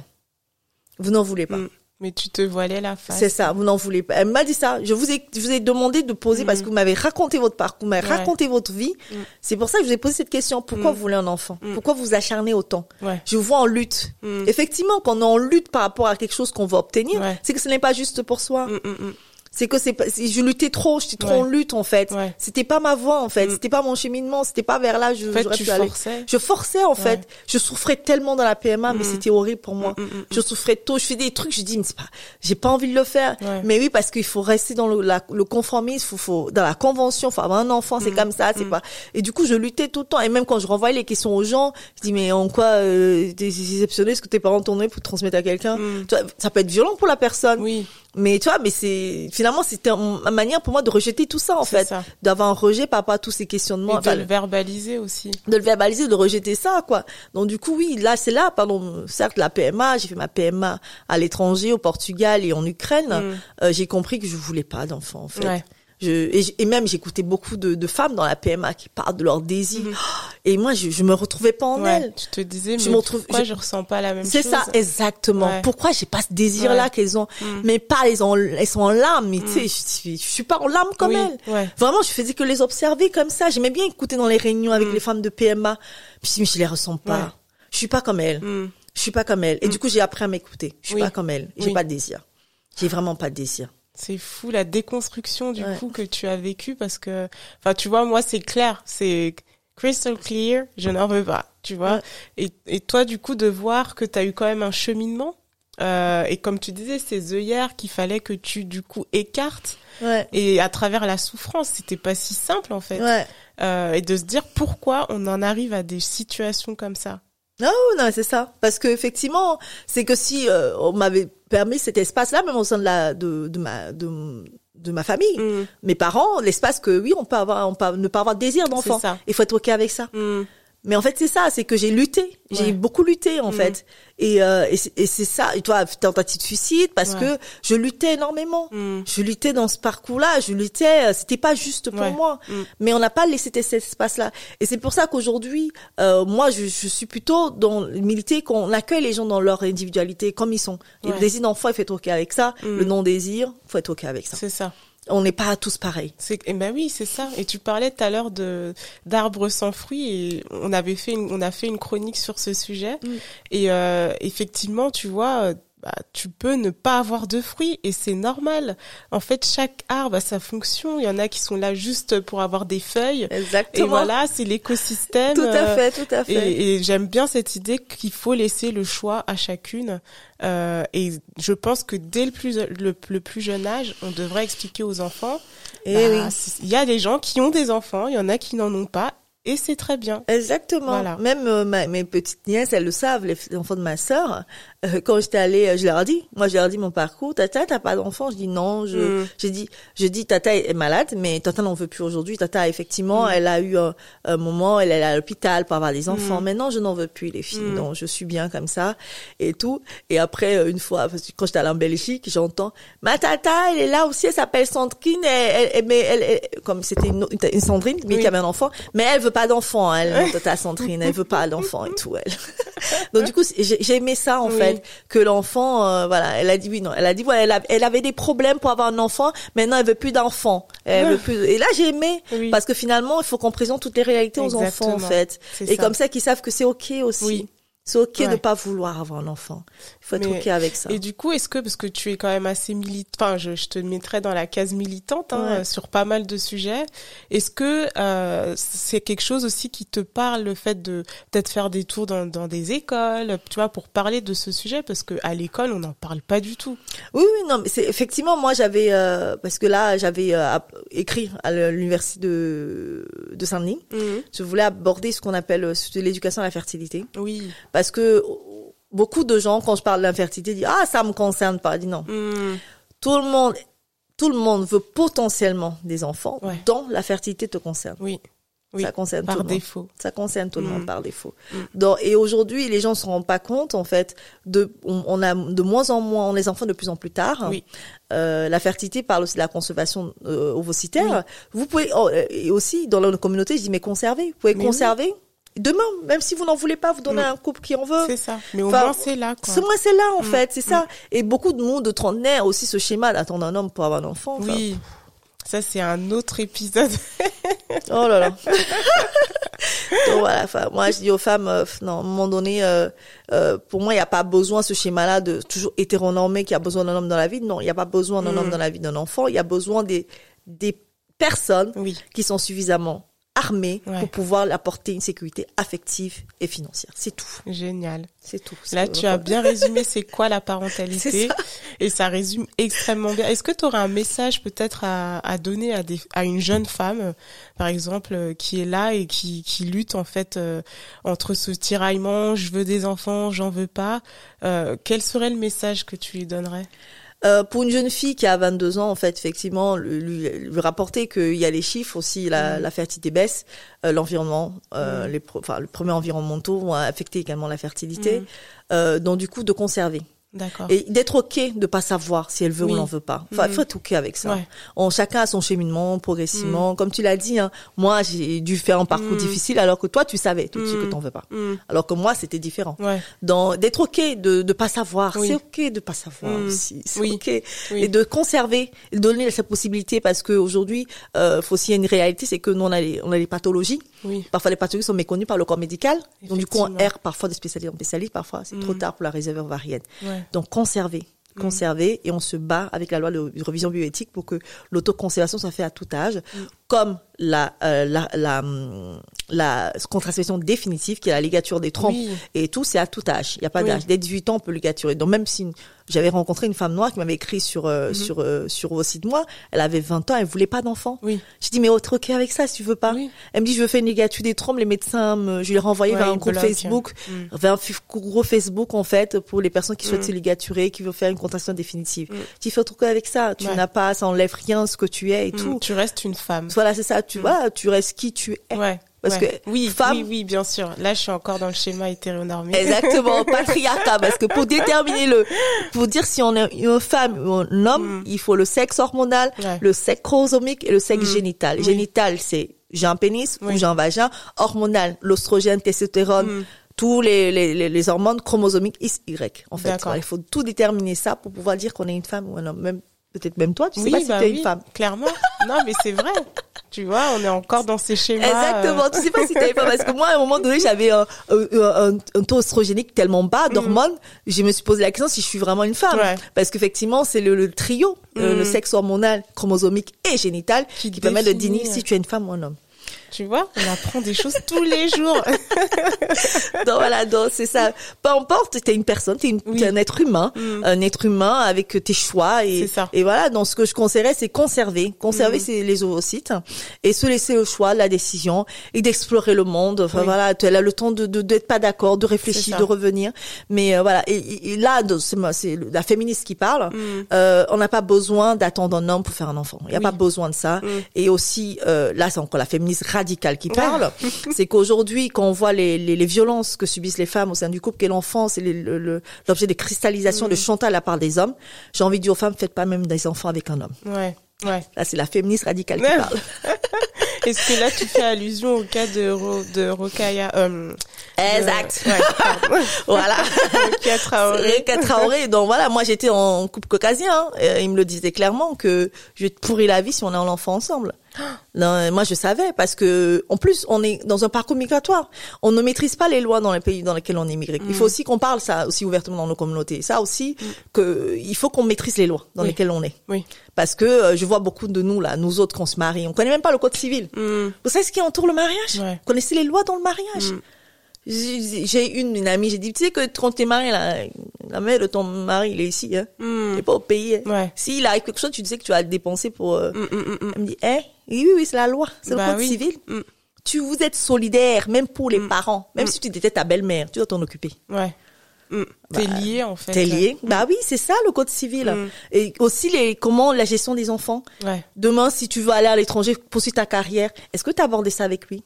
Vous n'en voulez pas. Mm. Mais tu te voilais la face. C'est ça, vous n'en voulez pas. Elle m'a dit ça. Je vous ai, je vous ai demandé de poser Mm. parce que vous m'avez raconté votre parcours, vous m'avez Ouais. raconté votre vie. Mm. C'est pour ça que je vous ai posé cette question. Pourquoi vous voulez un enfant? Pourquoi vous acharnez autant? Ouais. Je vous vois en lutte. Effectivement, quand on est en lutte par rapport à quelque chose qu'on veut obtenir, Ouais. c'est que ce n'est pas juste pour soi. C'est que c'est je luttais trop, j'étais trop Ouais. en lutte, en fait. Ouais. C'était pas ma voie, en fait. Mm. C'était pas mon cheminement, c'était pas vers là, je, En fait, tu forçais. Je forçais, en fait. Je souffrais tellement dans la PMA, mais Mm. c'était horrible pour moi. Mm. Je souffrais tôt, je fais des trucs, je dis, mais c'est pas, j'ai pas envie de le faire. Ouais. Mais oui, parce qu'il faut rester dans le, la- le conformisme, faut, faut, dans la convention, faut avoir un enfant, c'est Mm. comme ça, c'est pas. Et du coup, je luttais tout le temps. Et même quand je renvoyais les questions aux gens, je dis, mais en quoi, euh, t'es exceptionnel ce que tes parents t'ont donné pour transmettre à quelqu'un? Ça peut être violent pour la personne. Oui. Mais tu vois, mais c'est finalement c'était un- une manière pour moi de rejeter tout ça en fait, d'avoir un rejet par rapport à tous ces Et questionnements, de enfin, le verbaliser aussi. de le verbaliser, de rejeter ça quoi. Donc du coup oui, là c'est là, pardon, certes la PMA, j'ai fait ma PMA à l'étranger, au Portugal et en Ukraine, Mm. euh, j'ai compris que je voulais pas d'enfants en fait. Ouais. Je, et, et même j'écoutais beaucoup de, de femmes dans la PMA qui parlent de leurs désirs. Mhm. Et moi je, je me retrouvais pas en Ouais. elles. Tu te disais, Je mais retrouve- pourquoi je... je- ressens pas la même chose C'est ça, exactement. Ouais. Pourquoi j'ai pas ce désir-là Ouais. qu'elles ont Mm. Mais pas, elles, ont, elles sont en larmes, mais tu sais, Mm. je, suis- je suis pas en larmes comme Oui. elles. Ouais. Vraiment, je faisais que les observer comme ça. J'aimais bien écouter dans les réunions avec Mm. les femmes de PMA. Puis je me je les ressens pas. Je suis pas comme elles. Mm. Je suis pas comme elles. Et Mm. du coup, j'ai appris à m'écouter. Je suis Oui. pas comme elles. J'ai Oui. pas de désir. J'ai vraiment pas de désir. C'est fou la déconstruction du Ouais. coup que tu as vécu parce que, enfin, tu vois, moi c'est clair, c'est crystal clear, je n'en veux pas, tu vois. Et, et toi, du coup, de voir que tu as eu quand même un cheminement. Euh, et comme tu disais, ces œillères qu'il fallait que tu du coup écartes Ouais. et à travers la souffrance, c'était pas si simple en fait. Ouais. Euh, et de se dire pourquoi on en arrive à des situations comme ça. Non, non, c'est ça. Parce que effectivement, c'est que si euh, on m'avait permis cet espace-là, même au sein de la de, de ma de, de ma famille, Mm. mes parents, l'espace que oui, on peut avoir, on peut ne pas avoir de désir d'enfant. Il faut être ok avec ça. Mm. Mais en fait, c'est ça, c'est que j'ai lutté. J'ai Ouais. beaucoup lutté, en Mm. fait. Et, euh, et c'est ça. Et toi, tentative de suicide, parce Ouais. que je luttais énormément. Mm. Je luttais dans ce parcours-là. Je luttais. euh, C'était pas juste pour Ouais. moi. Mm. Mais on n'a pas laissé cet espace-là. Et c'est pour ça qu'aujourd'hui, euh, moi, je, je suis plutôt dans militer qu'on accueille les gens dans leur individualité comme ils sont. Et. Le désir d'enfant, il faut être ok avec ça. Le non-désir, il faut être ok avec ça. C'est ça. On n'est pas tous pareils. C'est eh ben oui, c'est ça. Et tu parlais tout à l'heure de d'arbres sans fruits et on avait fait une, on a fait une chronique sur ce sujet Mm. et euh, effectivement, tu vois, bah, tu peux ne pas avoir de fruits et c'est normal. En fait, chaque arbre a sa fonction. Il y en a qui sont là juste pour avoir des feuilles. Exactement. Et voilà, c'est l'écosystème. Tout à euh, fait, tout à fait. Et, et j'aime bien cette idée qu'il faut laisser le choix à chacune. Euh, et je pense que dès le plus, le, le plus jeune âge, on devrait expliquer aux enfants. Eh bah, oui. Il y a des gens qui ont des enfants, il y en a qui n'en ont pas, et c'est très bien. Exactement. Voilà. Même euh, ma- mes petites nièces, elles le savent, les enfants de ma sœur. Euh, quand j'étais allée, euh, je leur ai dit, moi je leur ai dit mon parcours. Tata, t'as pas d'enfant Je dis non. Je, Mm. j'ai dit, je dis, Tata est malade, mais Tata n'en veut plus aujourd'hui. Tata, effectivement, Mm. elle a eu un, un moment, elle est à l'hôpital pour avoir des enfants. Mm. Maintenant, je n'en veux plus les filles. Mm. Non, je suis bien comme ça et tout. Et après, euh, une fois, quand j'étais allée en Belgique, j'entends, ma Tata, elle est là aussi. Elle s'appelle Sandrine. Elle, elle- mais elle, elle- comme c'était une, une Sandrine, mais Oui. qui avait un enfant, mais elle veut pas d'enfant. Elle, Tata Sandrine, elle veut pas d'enfant et tout. Elle. Donc du coup, j'ai j'ai aimé ça en Oui. fait, que l'enfant, euh, voilà, elle a dit oui, non, elle a dit voilà, elle, a- elle avait des problèmes pour avoir un enfant, maintenant elle veut plus d'enfant, elle Ah. veut plus. Et là j'ai aimé Oui. parce que finalement il faut qu'on présente toutes les réalités aux enfants en fait, et ça. comme ça qu'ils savent que c'est ok aussi. Oui. C'est ok Ouais. de pas vouloir avoir un enfant. Faut être Mais- ok avec ça. Et du coup, est-ce que, parce que tu es quand même assez militante, enfin, je, je te mettrais dans la case militante hein, Ouais. sur pas mal de sujets, est-ce que euh, c'est quelque chose aussi qui te parle, le fait de peut-être faire des tours dans, dans des écoles, tu vois, pour parler de ce sujet, parce que à l'école, on n'en parle pas du tout. Oui, oui, non, mais c'est effectivement moi j'avais euh, parce que là j'avais euh, écrit à l'université de de Saint-Denis. Je voulais aborder ce qu'on appelle euh, l'éducation à la fertilité. Oui. Parce que beaucoup de gens, quand je parle de l'infertilité, disent ah ça me concerne pas. Dis non. Mm. Tout le monde, tout le monde veut potentiellement des enfants, Ouais. dont la fertilité te concerne. Oui. Oui. Ça concerne tout le monde. défaut. Ça concerne tout le monde par défaut. Mm. Donc, et aujourd'hui, les gens ne se rendent pas compte, en fait, de, on, on a de moins en moins, les enfants de plus en plus tard. Oui. Euh, la fertilité parle aussi de la conservation euh, ovocitaire. Vous pouvez, oh, euh, et aussi, dans la communauté, je dis, mais conserver. Vous pouvez Mais conserver. Demain, même si vous n'en voulez pas, vous donnez Mm. à un couple qui en veut. C'est ça. Mais au Enfin, moins, c'est là, quoi. C'est moi, c'est là, en Mm. fait, c'est ça. Et beaucoup de monde de trentenaires aussi ce schéma d'attendre un homme pour avoir un enfant. Enfin, Oui. Ça, c'est un autre épisode. Oh là là. Donc voilà, moi je dis aux femmes, euh, non, à un moment donné, euh, euh, pour moi, il n'y a pas besoin ce schéma-là de toujours hétéronormé qui a besoin d'un homme dans la vie. Non, il n'y a pas besoin d'un Mm. homme dans la vie d'un enfant. Il y a besoin des, des personnes Oui. qui sont suffisamment Ouais. pour pouvoir apporter une sécurité affective et financière. C'est tout. Génial. C'est tout. Là, tu as bien résumé c'est quoi la parentalité ça. et ça résume extrêmement bien. Est-ce que tu aurais un message peut-être à, à donner à, des, à une jeune femme, par exemple, euh, qui est là et qui, qui lutte en fait euh, entre ce tiraillement, je veux des enfants, j'en veux pas. Euh, quel serait le message que tu lui donnerais? Euh, pour une jeune fille qui a 22 ans, en fait, effectivement, lui, lui, rapporter qu'il y a les chiffres aussi, la, Mm. la fertilité baisse, euh, l'environnement, euh, Mm. les, pro- enfin, les premiers environnementaux vont affecter également la fertilité. Mm. Euh, donc du coup, de conserver D'accord. et d'être ok de pas savoir si elle veut Oui. ou n'en veut pas. Enfin, Mm. faut être ok avec ça. Ouais. On, chacun a son cheminement progressivement. Comme tu l'as dit, hein, moi j'ai dû faire un parcours Mm. difficile alors que toi tu savais tout de suite Mm. que t'en veux pas. Mm. Alors que moi c'était différent. Ouais. Dans d'être ok de de pas savoir, Oui. c'est ok de pas savoir Mm. aussi. C'est Oui. ok Oui. et de conserver, de donner cette possibilité parce que aujourd'hui, euh, faut aussi il y a une réalité, c'est que nous on a les on a les pathologies. Oui. Parfois les pathologies sont méconnues par le corps médical. Donc du coup on erre parfois de spécialité en spécialiste, parfois c'est trop Mm. tard pour la réserve ovarienne. Ouais. Donc conserver, Mm. conserver et on se bat avec la loi de révision bioéthique pour que l'autoconservation soit faite à tout âge, Mm. comme la, euh, la, la, la contraception définitive qui est la ligature des trompes Oui. et tout, c'est à tout âge. Il n'y a pas Oui. d'âge. Dès 18 ans, on peut ligaturer. Donc même si j'avais rencontré une femme noire qui m'avait écrit sur euh, Mhm. sur euh, sur aussi de moi. Elle avait 20 ans, elle voulait pas d'enfant. Oui. Je dis mais oh, t'es ok avec ça si tu veux pas. Oui. Elle me dit je veux faire une ligature des trompes, les médecins, me, je lui ai renvoyé Ouais, vers un groupe bloquent. Facebook, Mm. vers un f- groupe Facebook en fait pour les personnes qui souhaitent Mm. se ligaturer, qui veulent faire une contraction définitive. Mm. Tu fais truc avec ça, tu Ouais. n'as pas, ça enlève rien ce que tu es et Mm, tout. Tu restes une femme. Voilà c'est ça, tu Mm. vois, tu restes qui tu es. Ouais. Parce ouais. que oui, femme- oui, oui, bien sûr. Là, je suis encore dans le schéma hétéronormé. Exactement, patriarcat, parce que pour déterminer le, pour dire si on est une femme ou un homme, Mm. il faut le sexe hormonal, Ouais. le sexe chromosomique et le sexe Mm. génital. Oui. Génital, c'est j'ai un pénis Oui. ou j'ai un vagin. Hormonal, l'ostrogène, testostérone, Mm. tous les, les, les, hormones chromosomiques X, Y. En fait, il faut tout déterminer ça pour pouvoir dire qu'on est une femme ou un homme. Même peut-être même toi, tu sais oui, pas si bah tu es oui, une femme. clairement. Non, mais c'est vrai. Tu vois, on est encore dans ces schémas. Exactement. euh, Tu sais pas si t'avais pas parce que moi à un moment donné j'avais un, un, un- un taux oestrogénique tellement bas d'hormones, je me suis posé la question si je suis vraiment une femme. Mm. Ouais. Parce qu'effectivement c'est le, le trio, euh, Mm. le sexe hormonal, chromosomique et génital Qui qui, permet de euh, si tu es une femme ou un homme. Tu vois, on apprend des choses tous les jours. donc voilà, donc c'est ça. Peu importe, t'es une personne, t'es, Oui. un être humain, Mm. un être humain avec tes choix et, et voilà. Donc ce que je conseillerais, c'est conserver, conserver Mm. les ovocytes et se laisser le choix, la décision et d'explorer le monde. Enfin Oui. voilà, tu as le temps de de d'être pas d'accord, de réfléchir, de revenir. Mais euh, voilà, et, là, c'est, moi- c'est la féministe qui parle. Mm. Euh, on n'a pas besoin d'attendre un homme pour faire un enfant. Il n'y a Oui. pas besoin de ça. Et aussi, euh, là, c'est encore la féministe radicale qui parle. c'est qu'aujourd'hui, quand on voit les, les, les violences que subissent les femmes au sein du couple, qu'est l'enfant, c'est l'objet de cristallisation, Mm. de chantage à la part des hommes. J'ai envie de dire aux femmes, faites pas même des enfants avec un homme. Ouais, ouais. Là, c'est la féministe radicale qui parle. Est-ce que là, tu fais allusion au cas de, Ro de Rokaya euh, Exact. Ouais, voilà. Rokia Traoré. Traoré. Donc voilà, moi j'étais en couple caucasien. hein, et il me le disait clairement que je vais te pourrir la vie si on a un enfant ensemble. Non, moi je savais parce que en plus on est dans un parcours migratoire. On ne maîtrise pas les lois dans les pays dans lesquels on est migré. Il Mm. faut aussi qu'on parle ça aussi ouvertement dans nos communautés. Ça aussi que il faut qu'on maîtrise les lois dans Oui. lesquelles on est. Oui. Parce que euh, je vois beaucoup de nous là, nous autres qu'on se marie, on connaît même pas le code civil. Mm. Vous savez ce qui entoure le mariage? Ouais. Vous connaissez les lois dans le mariage? Mm. J'ai une, une amie, j'ai dit, tu sais que quand t'es marié, la, la mère de ton mari, il est ici, hein. Mm. Il est pas au pays. hein. Ouais. S'il arrive quelque chose, tu sais que tu vas le dépenser pour... euh, Mm, mm, mm, mm. Elle me dit, eh, oui, oui, c'est la loi, c'est Bah le code oui. civil. Tu vous êtes solidaire, même pour les parents. Même si tu étais ta belle-mère, tu dois t'en occuper. Ouais. Mm. T'es Bah, lié, en fait. T'es lié. Bah oui, c'est ça le code civil. Et aussi les comment la gestion des enfants. Ouais. Demain, si tu veux aller à l'étranger, poursuivre ta carrière, est-ce que tu as abordé ça avec lui?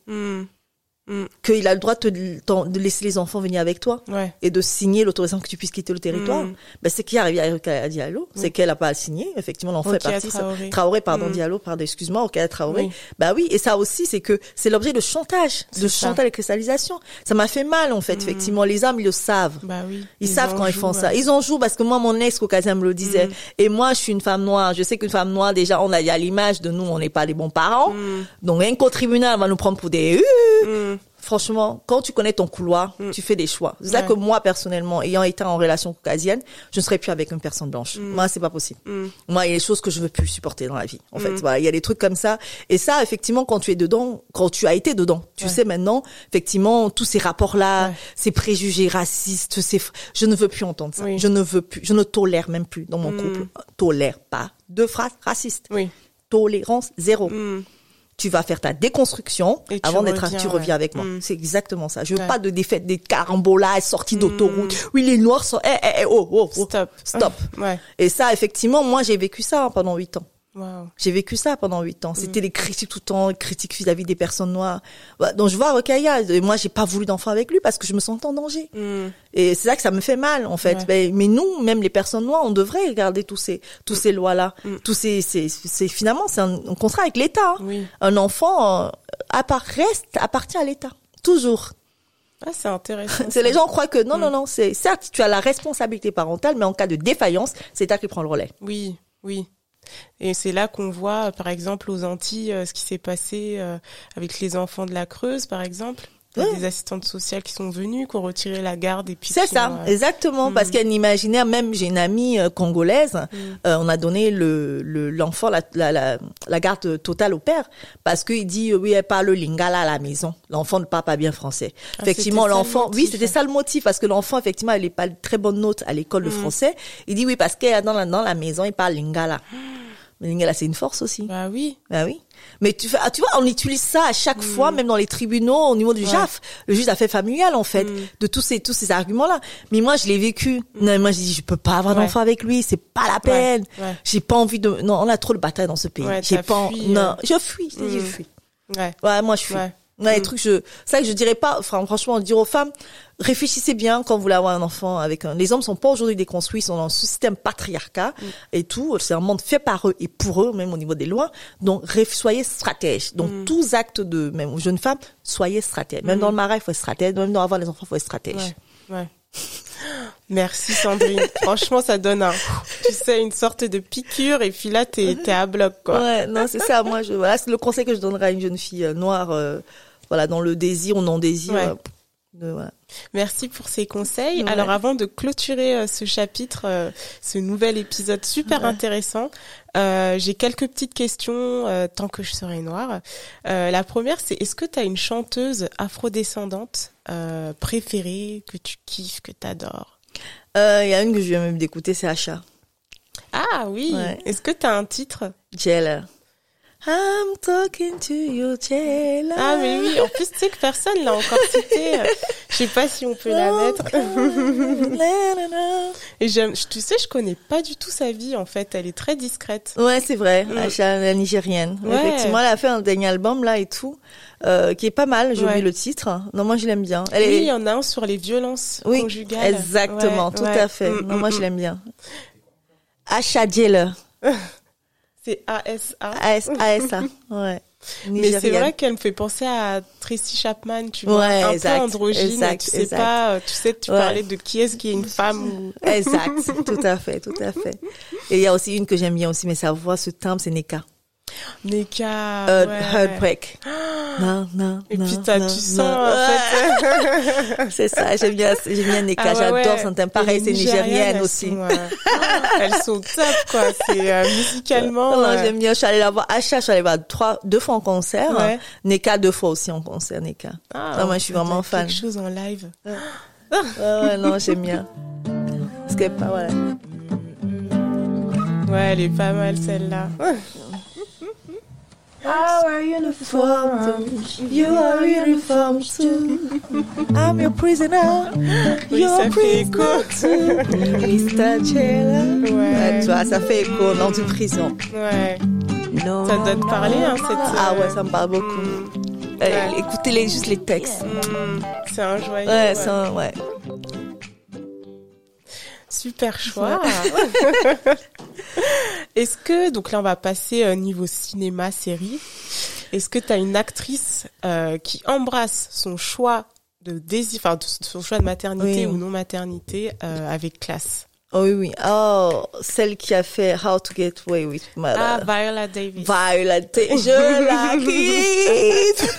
Mm. Qu'il a le droit de, te- de laisser les enfants venir avec toi Ouais. et de signer l'autorisation que tu puisses quitter le territoire. Mm. Ben, c'est qui est arrivé à Diallo, c'est qu'elle a pas signé. Effectivement, on fait Rokia partie. ça. Traoré. Traoré, pardon, Mm. Diallo, pardon, excuse-moi, Rokaya Traoré. Oui. Bah oui, et ça aussi, c'est que c'est l'objet de chantage, de ça. chantage et cristallisation. Ça m'a fait mal, en fait, effectivement. Les hommes, ils le savent. Bah oui. Ils, savent en quand ils font ça. Ils en jouent parce que moi, mon ex caucasien me le disait. Et moi, je suis une femme noire. Je sais qu'une femme noire, déjà, on a, l'image de nous, on n'est pas les bons parents. Donc, rien qu'au tribunal, on va nous prendre pour des Mm. Franchement, quand tu connais ton couloir, tu fais des choix. C'est ça Ouais. que moi, personnellement, ayant été en relation caucasienne, je ne serais plus avec une personne blanche. Moi, c'est pas possible. Mm. Moi, il y a des choses que je veux plus supporter dans la vie. En fait, voilà, il y a des trucs comme ça. Et ça, effectivement, quand tu es dedans, quand tu as été dedans, tu Ouais. sais maintenant, effectivement, tous ces rapports-là, Ouais. ces préjugés racistes, ces, je ne veux plus entendre ça. Oui. Je ne veux plus, je ne tolère même plus dans mon Mm. couple. Tolère pas de phrases racistes. Oui. Tolérance zéro Mm. Tu vas faire ta déconstruction Et avant d'être tu reviens ouais. avec moi. Mm. C'est exactement ça. Je veux Ouais. pas de défaite, des carambolages, sorties d'autoroute. Oui, les noirs sont, eh, eh, eh, oh, oh, oh. Stop. Stop. Ouais. Et ça, effectivement, moi, j'ai vécu ça hein, pendant huit ans. J'ai vécu ça pendant huit Mm. ans. C'était des critiques tout le temps, critiques vis-à-vis des personnes noires. Bah, donc je vois Rokaya, et moi j'ai pas voulu d'enfant avec lui parce que je me sentais en danger. Mm. Et c'est ça que ça me fait mal en fait. Ouais. Mais, mais nous, même les personnes noires, on devrait regarder tous ces tous ces lois là. Mm. Tous ces c'est finalement c'est un, un contrat avec l'État. hein. Oui. Un enfant euh, appart- reste appartient à l'État toujours. Ah, c'est intéressant. C'est les gens croient que non Mm. non non, c'est certes tu as la responsabilité parentale mais en cas de défaillance, c'est l'État qui prend le relais. Oui, oui. Et c'est là qu'on voit, par exemple, aux Antilles, euh, ce qui s'est passé euh, avec les enfants de la Creuse, par exemple. T'as Ouais. des assistantes sociales qui sont venues, qui ont retiré la garde et puis. C'est ça, ont, euh, exactement, parce Mm. qu'il y a un imaginaire. Même j'ai une amie euh, congolaise, Mm. euh, on a donné le le- l'enfant la, la, la, la garde totale au père parce qu'il dit euh, oui elle parle lingala à la maison. L'enfant ne parle pas bien français. Ah, effectivement, le l'enfant, oui, c'était ça le motif parce que l'enfant effectivement il n'est pas de très bonne note à l'école de Mm. français. Il dit oui parce que dans la dans la maison il parle lingala. Mais lingala c'est une force aussi. Bah oui. Ah oui. Mais tu, fais- ah, tu vois, on utilise ça à chaque fois, même dans les tribunaux, au niveau du Mm. Ouais. JAF, le juge d'affaires familiales, en fait, Mm. de tous ces, tous ces arguments-là. Mais moi, je l'ai vécu. Non, moi, je dis, je peux pas avoir Ouais. d'enfant avec lui, c'est pas la peine. ouais. J'ai pas envie de, non, on a trop de batailles dans ce pays. J'ai pas, fui, non, euh. je fuis, je Mm. fuis. Ouais. Ouais, moi, je fuis. Ouais. Ouais, les Mm. trucs, je, ça que je dirais pas, enfin, franchement, dire aux femmes, réfléchissez bien quand vous voulez avoir un enfant avec un, les hommes sont pas aujourd'hui déconstruits, ils sont dans un système patriarcat Mm. et tout. C'est un monde fait par eux et pour eux, même au niveau des lois. Donc, soyez stratèges. Donc, Mm. tous actes de, même aux jeunes femmes, soyez stratèges. Même dans le mariage, il faut être stratège. Même dans avoir les enfants, il faut être stratège. Ouais. Ouais. Merci Sandrine. Franchement, ça donne un, tu sais, une sorte de piqûre et puis là, t'es, t'es à bloc, quoi. Ouais, non, c'est ça. Moi, je, voilà, c'est le conseil que je donnerais à une jeune fille euh, noire, euh, voilà, dans le désir ou non désir. Ouais. euh, de, voilà. Merci pour ces conseils. Ouais. Alors, avant de clôturer euh, ce chapitre, euh, ce nouvel épisode super Ouais. intéressant, euh, j'ai quelques petites questions tant que je serai noire. La première, c'est est-ce que tu as une chanteuse afrodescendante préférée que tu kiffes, que tu adores Il y a une que je viens même d'écouter, c'est Acha. Ah oui. Ouais. Est-ce que tu as un titre? Jailer. I'm talking to you, Jailer. Ah mais oui, en plus tu sais que personne l'a encore cité. Je sais pas si on peut la mettre. Et j'aime, tu sais, je connais pas du tout sa vie en fait. Elle est très discrète. Ouais, c'est vrai. Mm. Acha, la nigérienne. Ouais. Effectivement, elle a fait un dernier album là et tout, euh, qui est pas mal. J'ai Ouais. oublié le titre. Non, moi je l'aime bien. Elle oui, il est... y en a un sur les violences Oui, conjugales. exactement, Ouais, tout à fait. Mm, Non, mm, moi mm. je l'aime bien. Acha Jailer. C'est ASA. AS, ASA. Ouais. Mais c'est vrai qu'elle me fait penser à Tracy Chapman, tu vois, Ouais, un exact, peu androgyne. exact, tu sais exact. pas, euh, tu sais, tu Ouais. parlais de qui est-ce qui est une femme ou. Exact, tout à fait, tout à fait. Et il y a aussi une que j'aime bien aussi, mais sa voix, ce timbre, c'est Neka. Neka. Euh, ouais. Heartbreak. Non, non, Et non, puis t'as- tu sens en fait. C'est ça, j'aime bien, j'aime bien Neka, Ah ouais, j'adore son. Et Pareil, c'est nigérienne aussi. sont, euh, elles sont top quoi. C'est euh, musicalement. Non, non, euh, j'aime bien, je suis allée la voir, Acha, je suis allée voir trois, deux fois en concert. Ouais. Neka, deux fois aussi en concert, Neka. ah, non, moi, je suis vraiment fan. Quelque chose en live. Ouais, ouais, non, j'aime bien. Parce que, pas, voilà. Ouais, elle est pas mal celle-là. Our uniform, you are uniform too. I'm your prisoner. Oui, écho. prisoner too. Mr. Taylor. Ouais. tu vois, ça fait écho dans une prison. Ouais. Ça doit te parler, hein, cette. Ah euh, ouais, ça me parle beaucoup. mm, Euh, Ouais. écoutez les, juste les textes. mm, C'est un joyeux. Ouais, ouais. c'est un- ouais. Super choix. Est-ce que, donc là on va passer euh, niveau cinéma, série. Est-ce que tu as une actrice euh, qui embrasse son choix de désir, enfin de- son choix de maternité Oui. ou non maternité euh, avec classe? Oh oui, oui. Oh, celle qui a fait How to Get Away with Murder. Ah, Viola Davis. Viola, T- je la quitte.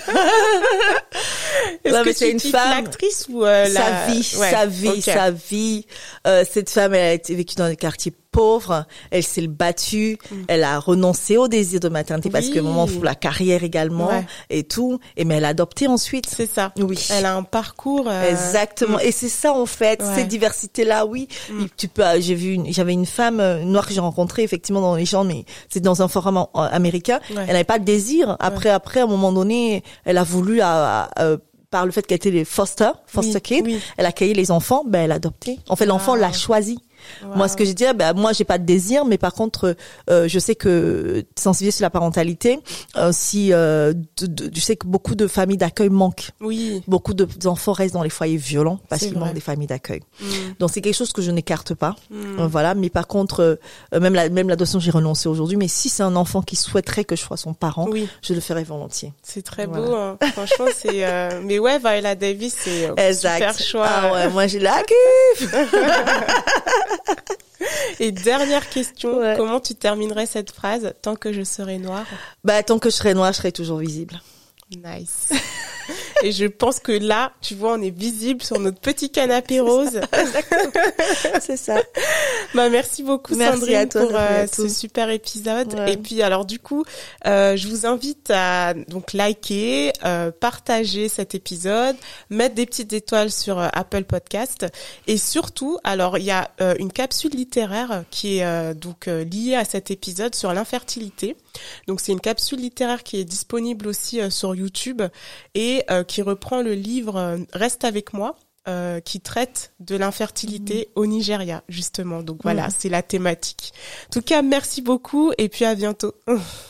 Est-ce Non, que mais c'est une femme. l'actrice ou euh, la... sa vie, Ouais, sa vie, sa vie. Euh, cette femme, elle a été vécue dans des quartiers pauvres. Elle s'est battue. Elle a renoncé au désir de maternité parce Mm. Oui. que moment pour la carrière également Ouais. et tout. Et mais elle a adopté ensuite. C'est ça. Oui. Elle a un parcours. euh, Exactement. Et c'est ça en fait, Ouais. cette diversité-là, oui. Mm. Tu peux, j'ai vu, une- j'avais une femme euh, noire que j'ai rencontrée effectivement dans les gens, mais c'est dans un forum en- en- américain. Ouais. Elle n'avait pas de désir. Après, après, à un moment donné, elle a voulu, à, à- euh, par le fait qu'elle était les foster, foster Oui, kid, oui. elle a accueilli les enfants, ben elle a adopté. En fait, l'enfant l'a choisi. Wow. Moi, ce que je dis, ben moi, j'ai pas de désir, mais par contre, euh, je sais que sensibiliser sur la parentalité, euh, si euh, de- de- je sais que beaucoup de familles d'accueil manquent. Oui. Beaucoup de- d'enfants restent dans les foyers violents parce C'est qu'il vrai. manque des familles d'accueil. Mm, Donc c'est quelque chose que je n'écarte pas. mm. Euh, voilà, mais par contre, euh, euh, même la même l'adoption, j'ai renoncé aujourd'hui. Mais si c'est un enfant qui souhaiterait que je sois son parent, Oui, je le ferai volontiers. c'est très Voilà. beau. Hein. Franchement, c'est. euh, Mais ouais, Viola Davis, c'est euh, super choix. Ah ouais, moi j'ai la kiff. Et dernière question, Ouais. comment tu terminerais cette phrase Tant que je serai noire? Bah tant que je serai noire, je serai toujours visible. Nice. Et je pense que là, tu vois, on est visible sur notre petit canapé rose. C'est ça. bah, merci beaucoup, Merci Sandrine, à toi, pour euh, ce super épisode. Ouais. Et puis, alors, du coup, euh, je vous invite à donc liker, euh, partager cet épisode, mettre des petites étoiles sur Apple Podcast. Et surtout, alors, il y a une capsule littéraire qui est donc liée à cet épisode sur l'infertilité. Donc, c'est une capsule littéraire qui est disponible aussi sur YouTube et qui reprend le livre euh, Reste avec moi. euh, qui traite de l'infertilité au Nigeria, justement. Donc voilà, c'est la thématique. En tout cas, merci beaucoup et puis à bientôt.